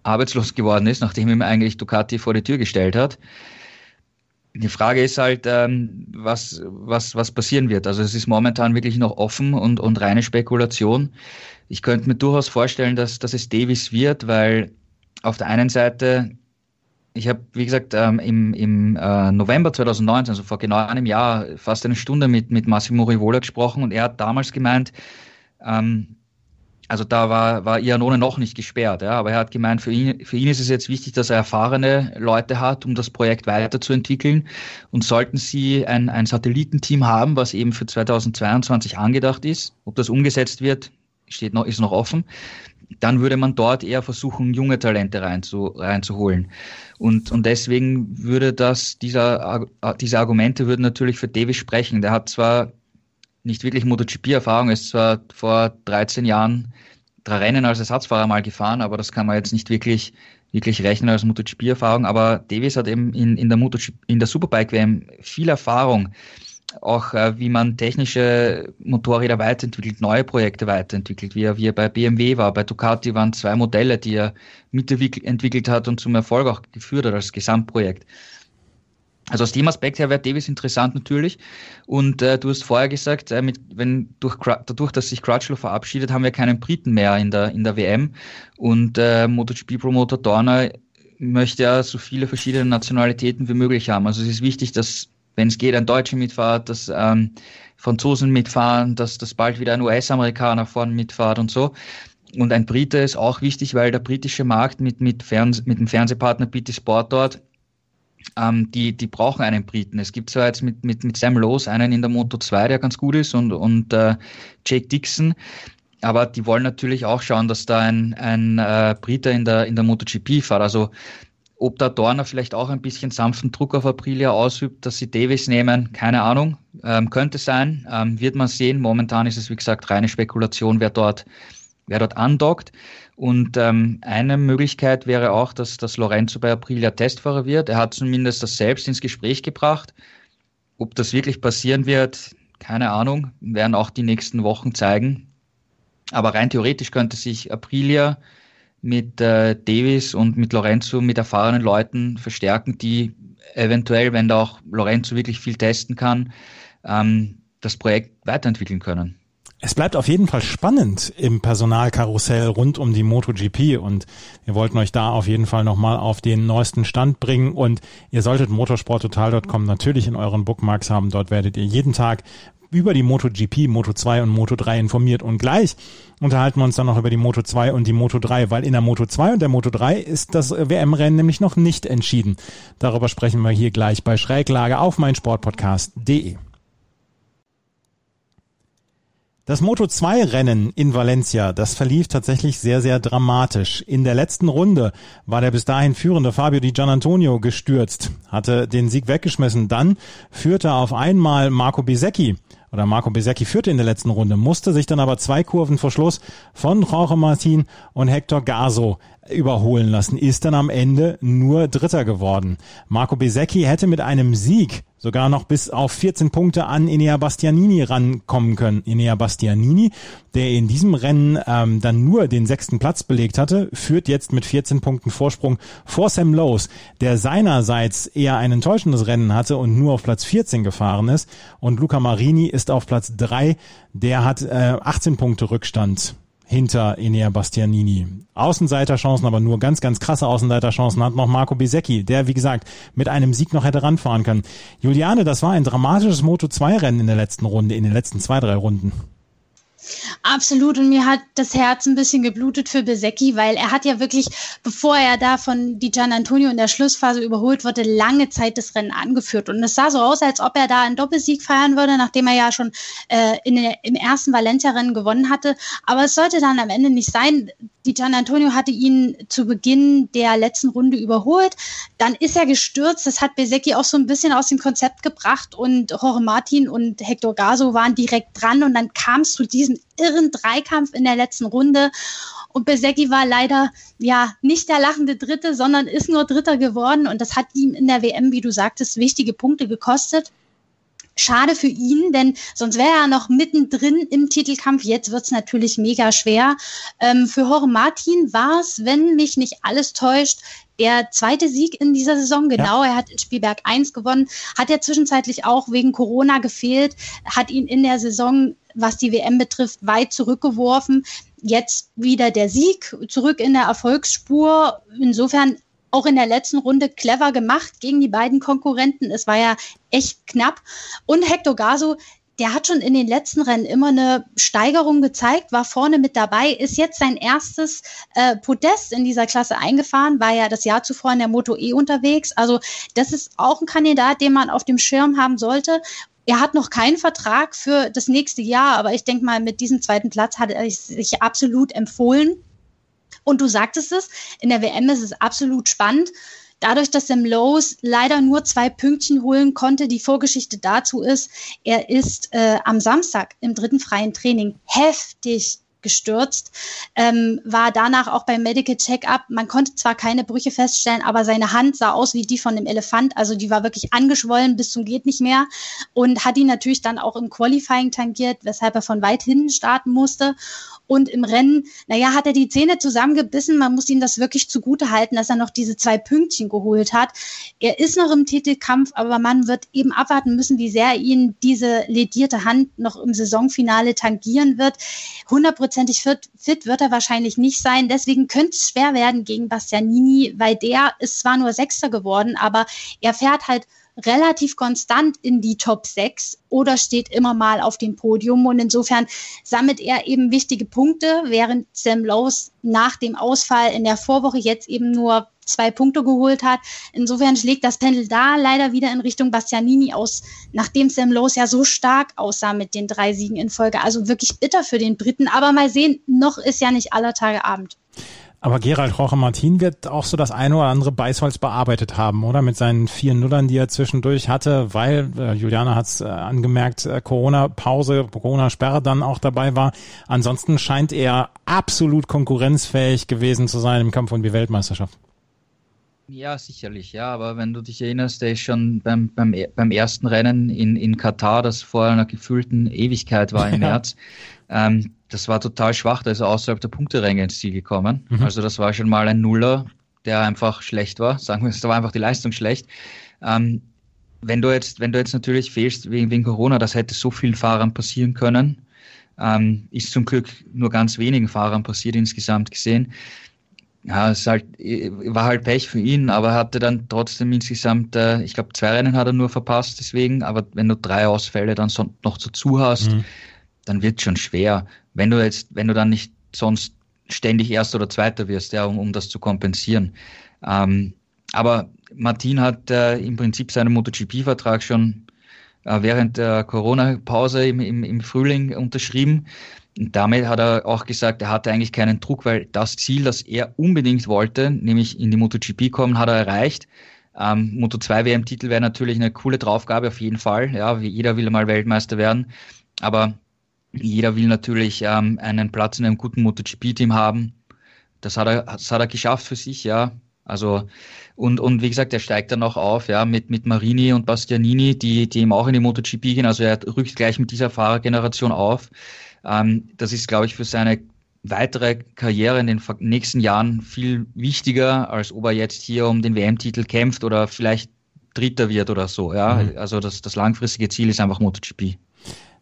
arbeitslos geworden ist, nachdem ihm eigentlich Ducati vor die Tür gestellt hat. Die Frage ist halt, ähm, was, was, was passieren wird. Also es ist momentan wirklich noch offen und, und reine Spekulation. Ich könnte mir durchaus vorstellen, dass, dass es Davis wird, weil auf der einen Seite ich habe, wie gesagt, ähm, im, im äh, November 2019, also vor genau einem Jahr, fast eine Stunde mit, mit Massimo Rivola gesprochen und er hat damals gemeint, ähm, also da war, war Ianone noch nicht gesperrt, ja, aber er hat gemeint, für ihn, für ihn ist es jetzt wichtig, dass er erfahrene Leute hat, um das Projekt weiterzuentwickeln. Und sollten sie ein, ein Satellitenteam haben, was eben für 2022 angedacht ist, ob das umgesetzt wird, steht noch, ist noch offen, dann würde man dort eher versuchen, junge Talente reinzu, reinzuholen. Und, und deswegen würde das, dieser, diese Argumente würden natürlich für Davis sprechen. Der hat zwar nicht wirklich MotoGP-Erfahrung, ist zwar vor 13 Jahren drei Rennen als Ersatzfahrer mal gefahren, aber das kann man jetzt nicht wirklich, wirklich rechnen als MotoGP-Erfahrung. Aber Davis hat eben in, in der, MotoGP, in der Superbike-WM viel Erfahrung auch äh, wie man technische Motorräder weiterentwickelt, neue Projekte weiterentwickelt, wie er, wie er bei BMW war. Bei Ducati waren zwei Modelle, die er mitentwickelt hat und zum Erfolg auch geführt hat als Gesamtprojekt. Also aus dem Aspekt her wäre Davis interessant natürlich. Und äh, du hast vorher gesagt, äh, mit, wenn durch, dadurch, dass sich Crutchlow verabschiedet, haben wir keinen Briten mehr in der, in der WM. Und äh, MotoGP-Promoter Dorner möchte ja so viele verschiedene Nationalitäten wie möglich haben. Also es ist wichtig, dass wenn es geht, ein Deutscher mitfahrt, dass ähm, Franzosen mitfahren, dass, dass bald wieder ein US-Amerikaner vorne mitfahrt und so. Und ein Brite ist auch wichtig, weil der britische Markt mit, mit, Fernseh, mit dem Fernsehpartner BT Sport dort, ähm, die, die brauchen einen Briten. Es gibt zwar jetzt mit, mit, mit Sam Lowe einen in der Moto 2, der ganz gut ist, und, und äh, Jake Dixon, aber die wollen natürlich auch schauen, dass da ein, ein äh, Brite in der, in der MotoGP fährt. Also ob da Dorner vielleicht auch ein bisschen sanften Druck auf Aprilia ausübt, dass sie Davis nehmen, keine Ahnung. Ähm, könnte sein, ähm, wird man sehen. Momentan ist es, wie gesagt, reine Spekulation, wer dort, wer dort andockt. Und ähm, eine Möglichkeit wäre auch, dass, dass Lorenzo bei Aprilia Testfahrer wird. Er hat zumindest das selbst ins Gespräch gebracht. Ob das wirklich passieren wird, keine Ahnung, werden auch die nächsten Wochen zeigen. Aber rein theoretisch könnte sich Aprilia mit äh, Davis und mit Lorenzo mit erfahrenen Leuten verstärken, die eventuell, wenn da auch Lorenzo wirklich viel testen kann, ähm, das Projekt weiterentwickeln können. Es bleibt auf jeden Fall spannend im Personalkarussell rund um die MotoGP und wir wollten euch da auf jeden Fall nochmal auf den neuesten Stand bringen und ihr solltet motorsporttotal.com natürlich in euren Bookmarks haben. Dort werdet ihr jeden Tag über die MotoGP, Moto2 und Moto3 informiert. Und gleich unterhalten wir uns dann noch über die Moto2 und die Moto3, weil in der Moto2 und der Moto3 ist das WM-Rennen nämlich noch nicht entschieden. Darüber sprechen wir hier gleich bei Schräglage auf meinsportpodcast.de. Das Moto2-Rennen in Valencia, das verlief tatsächlich sehr, sehr dramatisch. In der letzten Runde war der bis dahin führende Fabio Di Gianantonio gestürzt, hatte den Sieg weggeschmissen. Dann führte auf einmal Marco Bisecchi oder Marco Besecchi führte in der letzten Runde, musste sich dann aber zwei Kurven vor Schluss von Jorge Martin und Hector Gaso überholen lassen, ist dann am Ende nur Dritter geworden. Marco Besecchi hätte mit einem Sieg sogar noch bis auf 14 Punkte an Enea Bastianini rankommen können. Enea Bastianini, der in diesem Rennen ähm, dann nur den sechsten Platz belegt hatte, führt jetzt mit 14 Punkten Vorsprung vor Sam Lowes, der seinerseits eher ein enttäuschendes Rennen hatte und nur auf Platz 14 gefahren ist. Und Luca Marini ist auf Platz 3, der hat äh, 18 Punkte Rückstand hinter Enea Bastianini. Außenseiterchancen, aber nur ganz, ganz krasse Außenseiterchancen hat noch Marco Bisecchi, der, wie gesagt, mit einem Sieg noch hätte ranfahren können. Juliane, das war ein dramatisches Moto2-Rennen in der letzten Runde, in den letzten zwei, drei Runden. Absolut. Und mir hat das Herz ein bisschen geblutet für Besecki, weil er hat ja wirklich, bevor er da von Di Gian Antonio in der Schlussphase überholt wurde, lange Zeit das Rennen angeführt. Und es sah so aus, als ob er da einen Doppelsieg feiern würde, nachdem er ja schon äh, in der, im ersten Valencia-Rennen gewonnen hatte. Aber es sollte dann am Ende nicht sein Gian Antonio hatte ihn zu Beginn der letzten Runde überholt. Dann ist er gestürzt. Das hat Besecki auch so ein bisschen aus dem Konzept gebracht und Jorge Martin und Hector Gaso waren direkt dran und dann kam es zu diesem irren Dreikampf in der letzten Runde. Und Besecki war leider ja nicht der lachende Dritte, sondern ist nur Dritter geworden. Und das hat ihm in der WM, wie du sagtest, wichtige Punkte gekostet. Schade für ihn, denn sonst wäre er noch mittendrin im Titelkampf. Jetzt wird es natürlich mega schwer. Ähm, für Jorge Martin war es, wenn mich nicht alles täuscht, der zweite Sieg in dieser Saison. Genau, ja. er hat in Spielberg 1 gewonnen, hat ja zwischenzeitlich auch wegen Corona gefehlt, hat ihn in der Saison, was die WM betrifft, weit zurückgeworfen. Jetzt wieder der Sieg, zurück in der Erfolgsspur. Insofern auch in der letzten Runde clever gemacht gegen die beiden Konkurrenten. Es war ja echt knapp. Und Hector Gaso, der hat schon in den letzten Rennen immer eine Steigerung gezeigt, war vorne mit dabei, ist jetzt sein erstes äh, Podest in dieser Klasse eingefahren, war ja das Jahr zuvor in der Moto E unterwegs. Also das ist auch ein Kandidat, den man auf dem Schirm haben sollte. Er hat noch keinen Vertrag für das nächste Jahr, aber ich denke mal, mit diesem zweiten Platz hat er sich absolut empfohlen. Und du sagtest es, in der WM ist es absolut spannend. Dadurch, dass Sam Lowe's leider nur zwei Pünktchen holen konnte, die Vorgeschichte dazu ist, er ist äh, am Samstag im dritten freien Training heftig gestürzt, ähm, war danach auch beim Medical Check-up. Man konnte zwar keine Brüche feststellen, aber seine Hand sah aus wie die von dem Elefant, also die war wirklich angeschwollen bis zum geht nicht mehr und hat ihn natürlich dann auch im Qualifying tangiert, weshalb er von weit hinten starten musste. Und im Rennen, naja, hat er die Zähne zusammengebissen. Man muss ihm das wirklich zugute halten, dass er noch diese zwei Pünktchen geholt hat. Er ist noch im Titelkampf, aber man wird eben abwarten müssen, wie sehr ihn diese ledierte Hand noch im Saisonfinale tangieren wird. Hundertprozentig fit, fit wird er wahrscheinlich nicht sein. Deswegen könnte es schwer werden gegen Bastianini, weil der ist zwar nur Sechster geworden, aber er fährt halt relativ konstant in die Top 6 oder steht immer mal auf dem Podium. Und insofern sammelt er eben wichtige Punkte, während Sam Lowe's nach dem Ausfall in der Vorwoche jetzt eben nur zwei Punkte geholt hat. Insofern schlägt das Pendel da leider wieder in Richtung Bastianini aus, nachdem Sam Lowe's ja so stark aussah mit den drei Siegen in Folge. Also wirklich bitter für den Briten. Aber mal sehen, noch ist ja nicht aller Tage Abend. Aber Gerald Roche Martin wird auch so das eine oder andere Beißholz bearbeitet haben, oder? Mit seinen vier Nullern, die er zwischendurch hatte, weil, äh, Juliana hat es äh, angemerkt, äh, Corona-Pause, Corona-Sperre dann auch dabei war. Ansonsten scheint er absolut konkurrenzfähig gewesen zu sein im Kampf um die Weltmeisterschaft. Ja, sicherlich, ja, aber wenn du dich erinnerst, der ist schon beim, beim, beim ersten Rennen in, in Katar, das vor einer gefühlten Ewigkeit war im März, ähm, das war total schwach, da ist er außerhalb der Punkteränge ins Ziel gekommen. Mhm. Also das war schon mal ein Nuller, der einfach schlecht war. Sagen wir, es da war einfach die Leistung schlecht. Ähm, wenn du jetzt, wenn du jetzt natürlich fehlst wegen, wegen Corona, das hätte so vielen Fahrern passieren können. Ähm, ist zum Glück nur ganz wenigen Fahrern passiert insgesamt gesehen. Ja, es halt, war halt Pech für ihn, aber er hatte dann trotzdem insgesamt, äh, ich glaube, zwei Rennen hat er nur verpasst, deswegen, aber wenn du drei Ausfälle dann so, noch dazu hast, mhm. dann wird schon schwer wenn du jetzt, wenn du dann nicht sonst ständig Erster oder Zweiter wirst, ja, um, um das zu kompensieren. Ähm, aber Martin hat äh, im Prinzip seinen MotoGP-Vertrag schon äh, während der Corona-Pause im, im, im Frühling unterschrieben. Und damit hat er auch gesagt, er hatte eigentlich keinen Druck, weil das Ziel, das er unbedingt wollte, nämlich in die MotoGP kommen, hat er erreicht. Ähm, Moto 2 WM-Titel wäre natürlich eine coole Draufgabe auf jeden Fall. Ja, jeder will mal Weltmeister werden. Aber jeder will natürlich ähm, einen Platz in einem guten MotoGP-Team haben. Das hat er, das hat er geschafft für sich, ja. Also, und, und wie gesagt, er steigt dann auch auf, ja, mit, mit Marini und Bastianini, die, die eben auch in die MotoGP gehen. Also er rückt gleich mit dieser Fahrergeneration auf. Ähm, das ist, glaube ich, für seine weitere Karriere in den nächsten Jahren viel wichtiger, als ob er jetzt hier um den WM-Titel kämpft oder vielleicht Dritter wird oder so, ja. Mhm. Also das, das langfristige Ziel ist einfach MotoGP.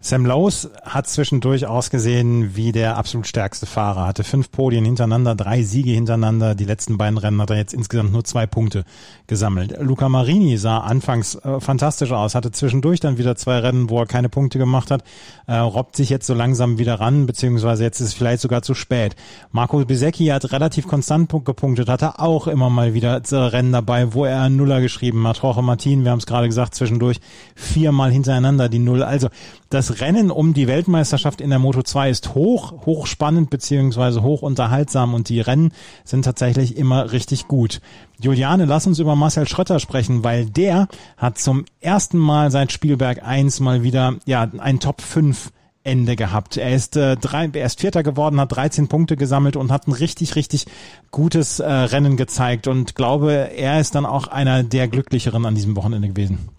Sam Lowe's hat zwischendurch ausgesehen wie der absolut stärkste Fahrer, hatte fünf Podien hintereinander, drei Siege hintereinander. Die letzten beiden Rennen hat er jetzt insgesamt nur zwei Punkte gesammelt. Luca Marini sah anfangs äh, fantastisch aus, hatte zwischendurch dann wieder zwei Rennen, wo er keine Punkte gemacht hat, äh, robbt sich jetzt so langsam wieder ran, beziehungsweise jetzt ist es vielleicht sogar zu spät. Marco Bisecchi hat relativ konstant gepunktet, hatte auch immer mal wieder Rennen dabei, wo er einen Nuller geschrieben hat. Jorge Martin, wir haben es gerade gesagt, zwischendurch viermal hintereinander die Null. Also das Rennen um die Weltmeisterschaft in der Moto 2 ist hoch, hochspannend beziehungsweise hoch unterhaltsam und die Rennen sind tatsächlich immer richtig gut. Juliane, lass uns über Marcel Schrötter sprechen, weil der hat zum ersten Mal seit Spielberg 1 mal wieder ja ein Top 5 Ende gehabt. Er ist, äh, drei, er ist Vierter geworden, hat 13 Punkte gesammelt und hat ein richtig, richtig gutes äh, Rennen gezeigt und glaube, er ist dann auch einer der Glücklicheren an diesem Wochenende gewesen.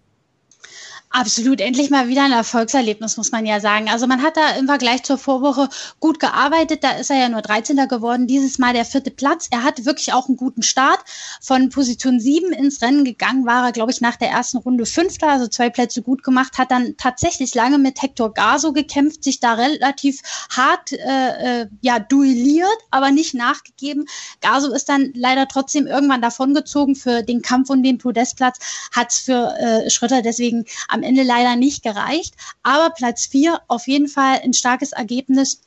Absolut, endlich mal wieder ein Erfolgserlebnis, muss man ja sagen. Also man hat da im Vergleich zur Vorwoche gut gearbeitet. Da ist er ja nur 13. geworden, dieses Mal der vierte Platz. Er hat wirklich auch einen guten Start. Von Position 7 ins Rennen gegangen war er, glaube ich, nach der ersten Runde Fünfter, also zwei Plätze gut gemacht, hat dann tatsächlich lange mit Hector Gaso gekämpft, sich da relativ hart äh, äh, ja, duelliert, aber nicht nachgegeben. Gaso ist dann leider trotzdem irgendwann davongezogen für den Kampf um den Podestplatz, hat es für äh, Schröter deswegen am Ende leider nicht gereicht. Aber Platz vier auf jeden Fall ein starkes Ergebnis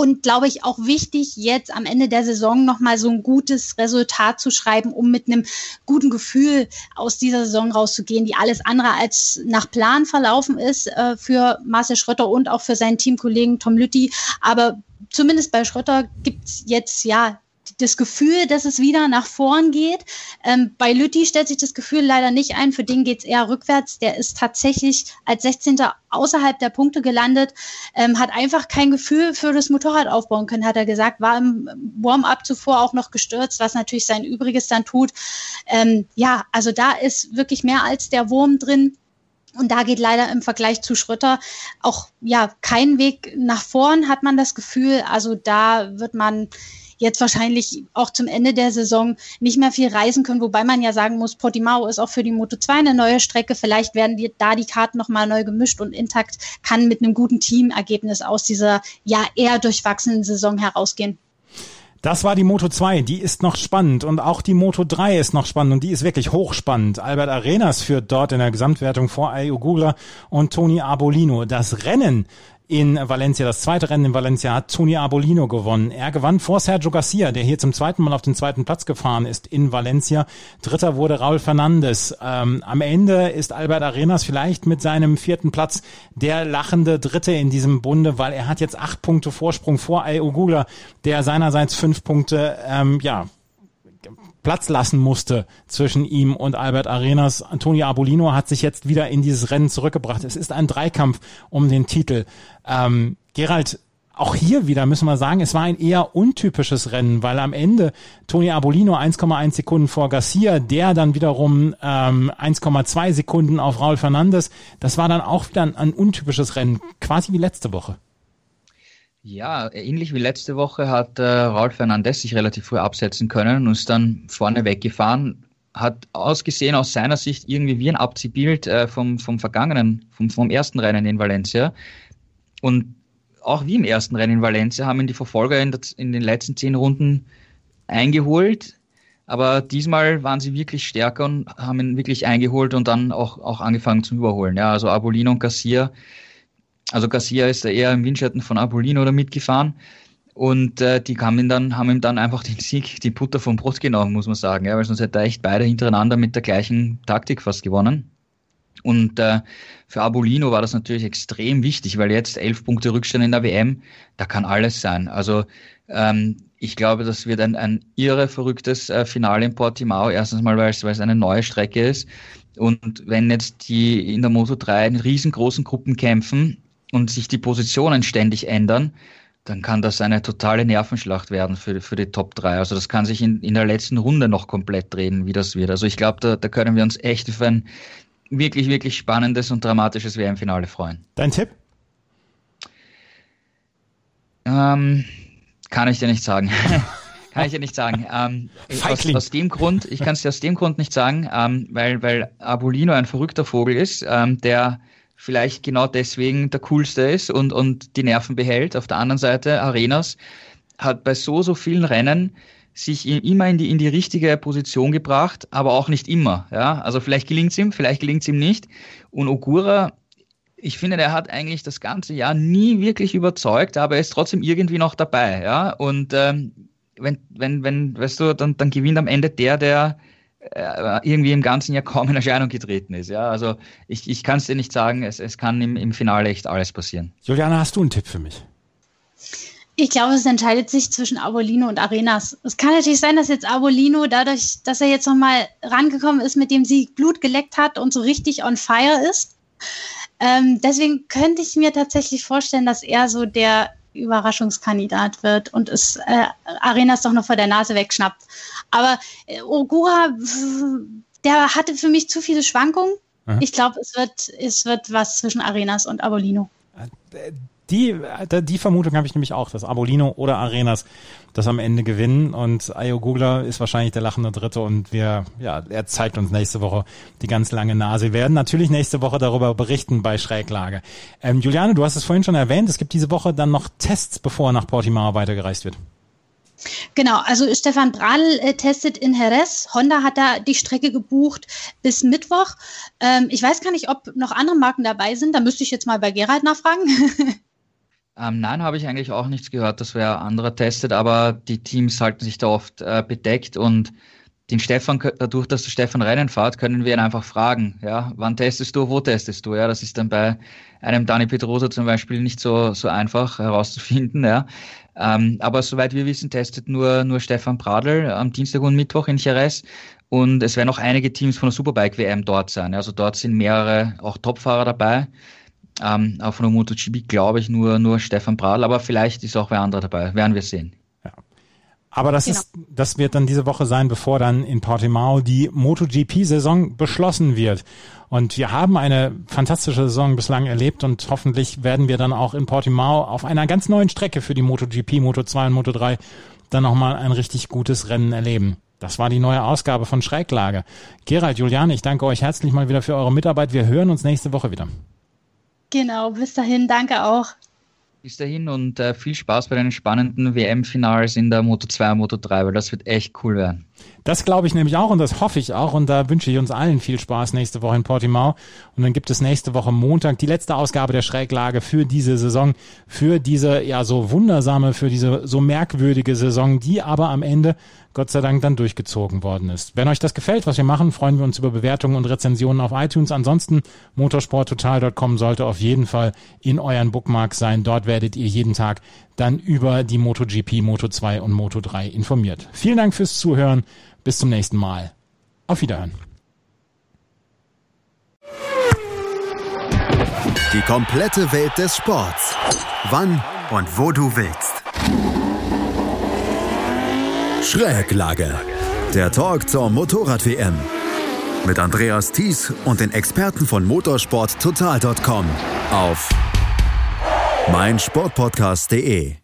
und glaube ich auch wichtig, jetzt am Ende der Saison nochmal so ein gutes Resultat zu schreiben, um mit einem guten Gefühl aus dieser Saison rauszugehen, die alles andere als nach Plan verlaufen ist äh, für Marcel Schröter und auch für seinen Teamkollegen Tom Lütti. Aber zumindest bei Schröter gibt es jetzt ja das Gefühl, dass es wieder nach vorn geht. Ähm, bei Lütti stellt sich das Gefühl leider nicht ein. Für den geht es eher rückwärts. Der ist tatsächlich als 16. außerhalb der Punkte gelandet, ähm, hat einfach kein Gefühl für das Motorrad aufbauen können, hat er gesagt. War im Warm-up zuvor auch noch gestürzt, was natürlich sein Übriges dann tut. Ähm, ja, also da ist wirklich mehr als der Wurm drin. Und da geht leider im Vergleich zu Schröter auch ja kein Weg nach vorn, hat man das Gefühl. Also da wird man jetzt wahrscheinlich auch zum Ende der Saison nicht mehr viel reisen können, wobei man ja sagen muss, Portimao ist auch für die Moto 2 eine neue Strecke. Vielleicht werden die, da die Karten nochmal neu gemischt und intakt kann mit einem guten Teamergebnis aus dieser ja eher durchwachsenen Saison herausgehen. Das war die Moto 2, die ist noch spannend und auch die Moto 3 ist noch spannend und die ist wirklich hochspannend. Albert Arenas führt dort in der Gesamtwertung vor Ayugula und Toni Arbolino. Das Rennen in Valencia. Das zweite Rennen in Valencia hat Toni Arbolino gewonnen. Er gewann vor Sergio Garcia, der hier zum zweiten Mal auf den zweiten Platz gefahren ist in Valencia. Dritter wurde Raul Fernandes. Ähm, am Ende ist Albert Arenas vielleicht mit seinem vierten Platz der lachende Dritte in diesem Bunde, weil er hat jetzt acht Punkte Vorsprung vor Ayogula, der seinerseits fünf Punkte, ähm, ja, Platz lassen musste zwischen ihm und Albert Arenas. Antonio Abolino hat sich jetzt wieder in dieses Rennen zurückgebracht. Es ist ein Dreikampf um den Titel. Ähm, Gerald, auch hier wieder müssen wir sagen, es war ein eher untypisches Rennen, weil am Ende Toni Abolino 1,1 Sekunden vor Garcia, der dann wiederum ähm, 1,2 Sekunden auf Raul Fernandes. Das war dann auch wieder ein, ein untypisches Rennen, quasi wie letzte Woche. Ja, ähnlich wie letzte Woche hat äh, Raul Fernandez sich relativ früh absetzen können und ist dann vorne weggefahren. Hat ausgesehen aus seiner Sicht irgendwie wie ein Abziehbild äh, vom, vom vergangenen, vom, vom ersten Rennen in Valencia. Und auch wie im ersten Rennen in Valencia haben ihn die Verfolger in, der, in den letzten zehn Runden eingeholt. Aber diesmal waren sie wirklich stärker und haben ihn wirklich eingeholt und dann auch, auch angefangen zu überholen. Ja, also Abolino und Garcia also Garcia ist da eher im Windschatten von Apollino oder mitgefahren. Und äh, die kamen dann, haben ihm dann einfach den Sieg, die Butter vom Brot genommen, muss man sagen. Ja, weil sonst hätte er echt beide hintereinander mit der gleichen Taktik fast gewonnen. Und äh, für Abolino war das natürlich extrem wichtig, weil jetzt elf Punkte Rückstand in der WM, da kann alles sein. Also ähm, ich glaube, das wird ein, ein irre verrücktes äh, Finale in Portimao. Erstens mal, weil es, weil es eine neue Strecke ist. Und wenn jetzt die in der Moto 3 in riesengroßen Gruppen kämpfen, und sich die Positionen ständig ändern, dann kann das eine totale Nervenschlacht werden für, für die Top 3. Also das kann sich in, in der letzten Runde noch komplett drehen, wie das wird. Also ich glaube, da, da können wir uns echt auf ein wirklich, wirklich spannendes und dramatisches WM-Finale freuen. Dein Tipp? Ähm, kann ich dir nicht sagen. kann ich dir nicht sagen. Ähm, aus, aus, dem Grund, ich kann es dir aus dem Grund nicht sagen, ähm, weil, weil Abolino ein verrückter Vogel ist, ähm, der vielleicht genau deswegen der coolste ist und, und die Nerven behält. Auf der anderen Seite, Arenas hat bei so, so vielen Rennen sich immer in die, in die richtige Position gebracht, aber auch nicht immer. Ja? Also vielleicht gelingt es ihm, vielleicht gelingt es ihm nicht. Und Ogura, ich finde, der hat eigentlich das ganze Jahr nie wirklich überzeugt, aber er ist trotzdem irgendwie noch dabei. Ja? Und ähm, wenn, wenn, wenn, weißt du, dann, dann gewinnt am Ende der, der irgendwie im ganzen Jahr kaum in Erscheinung getreten ist. Ja, also ich, ich kann es dir nicht sagen, es, es kann im, im Finale echt alles passieren. Juliana, hast du einen Tipp für mich? Ich glaube, es entscheidet sich zwischen Abolino und Arenas. Es kann natürlich sein, dass jetzt Abolino dadurch, dass er jetzt nochmal rangekommen ist, mit dem Sieg Blut geleckt hat und so richtig on fire ist. Ähm, deswegen könnte ich mir tatsächlich vorstellen, dass er so der Überraschungskandidat wird und es äh, Arenas doch noch vor der Nase wegschnappt. Aber äh, Ogura, der hatte für mich zu viele Schwankungen. Mhm. Ich glaube, es wird, es wird was zwischen Arenas und Abolino. Die, die Vermutung habe ich nämlich auch, dass Abolino oder Arenas das am Ende gewinnen und Ayo Gugler ist wahrscheinlich der lachende Dritte und wir, ja, er zeigt uns nächste Woche die ganz lange Nase. Wir werden natürlich nächste Woche darüber berichten bei Schräglage. Ähm, Juliane, du hast es vorhin schon erwähnt, es gibt diese Woche dann noch Tests, bevor nach Portimao weitergereist wird. Genau, also Stefan Bradl äh, testet in Jerez. Honda hat da die Strecke gebucht bis Mittwoch. Ähm, ich weiß gar nicht, ob noch andere Marken dabei sind. Da müsste ich jetzt mal bei Gerald nachfragen. Ähm, nein, habe ich eigentlich auch nichts gehört, dass wer anderer testet, aber die Teams halten sich da oft äh, bedeckt und den Stefan, dadurch, dass der Stefan Rennen fährt, können wir ihn einfach fragen, ja, wann testest du, wo testest du, ja, das ist dann bei einem Dani Pedrosa zum Beispiel nicht so, so einfach herauszufinden, ja. Ähm, aber soweit wir wissen, testet nur, nur Stefan Pradl am Dienstag und Mittwoch in Jerez und es werden auch einige Teams von der Superbike WM dort sein, also dort sind mehrere auch Topfahrer dabei. Ähm, auch von der MotoGP glaube ich nur, nur Stefan Pradl, aber vielleicht ist auch wer andere dabei. Werden wir sehen. Ja. Aber das genau. ist, das wird dann diese Woche sein, bevor dann in Portimao die MotoGP-Saison beschlossen wird. Und wir haben eine fantastische Saison bislang erlebt und hoffentlich werden wir dann auch in Portimao auf einer ganz neuen Strecke für die MotoGP, Moto2 und Moto3 dann nochmal ein richtig gutes Rennen erleben. Das war die neue Ausgabe von Schräglage. Gerald, Julian, ich danke euch herzlich mal wieder für eure Mitarbeit. Wir hören uns nächste Woche wieder. Genau, bis dahin, danke auch. Bis dahin und äh, viel Spaß bei den spannenden WM-Finals in der Moto 2 und Moto 3, weil das wird echt cool werden. Das glaube ich nämlich auch und das hoffe ich auch und da wünsche ich uns allen viel Spaß nächste Woche in Portimao und dann gibt es nächste Woche Montag die letzte Ausgabe der Schräglage für diese Saison, für diese ja so wundersame, für diese so merkwürdige Saison, die aber am Ende Gott sei Dank dann durchgezogen worden ist. Wenn euch das gefällt, was wir machen, freuen wir uns über Bewertungen und Rezensionen auf iTunes. Ansonsten motorsporttotal.com sollte auf jeden Fall in euren Bookmarks sein. Dort werdet ihr jeden Tag dann über die MotoGP, Moto2 und Moto3 informiert. Vielen Dank fürs Zuhören. Bis zum nächsten Mal. Auf Wiederhören. Die komplette Welt des Sports. Wann und wo du willst. Schräglage. Der Talk zur Motorrad-WM. Mit Andreas Thies und den Experten von motorsporttotal.com auf meinsportpodcast.de.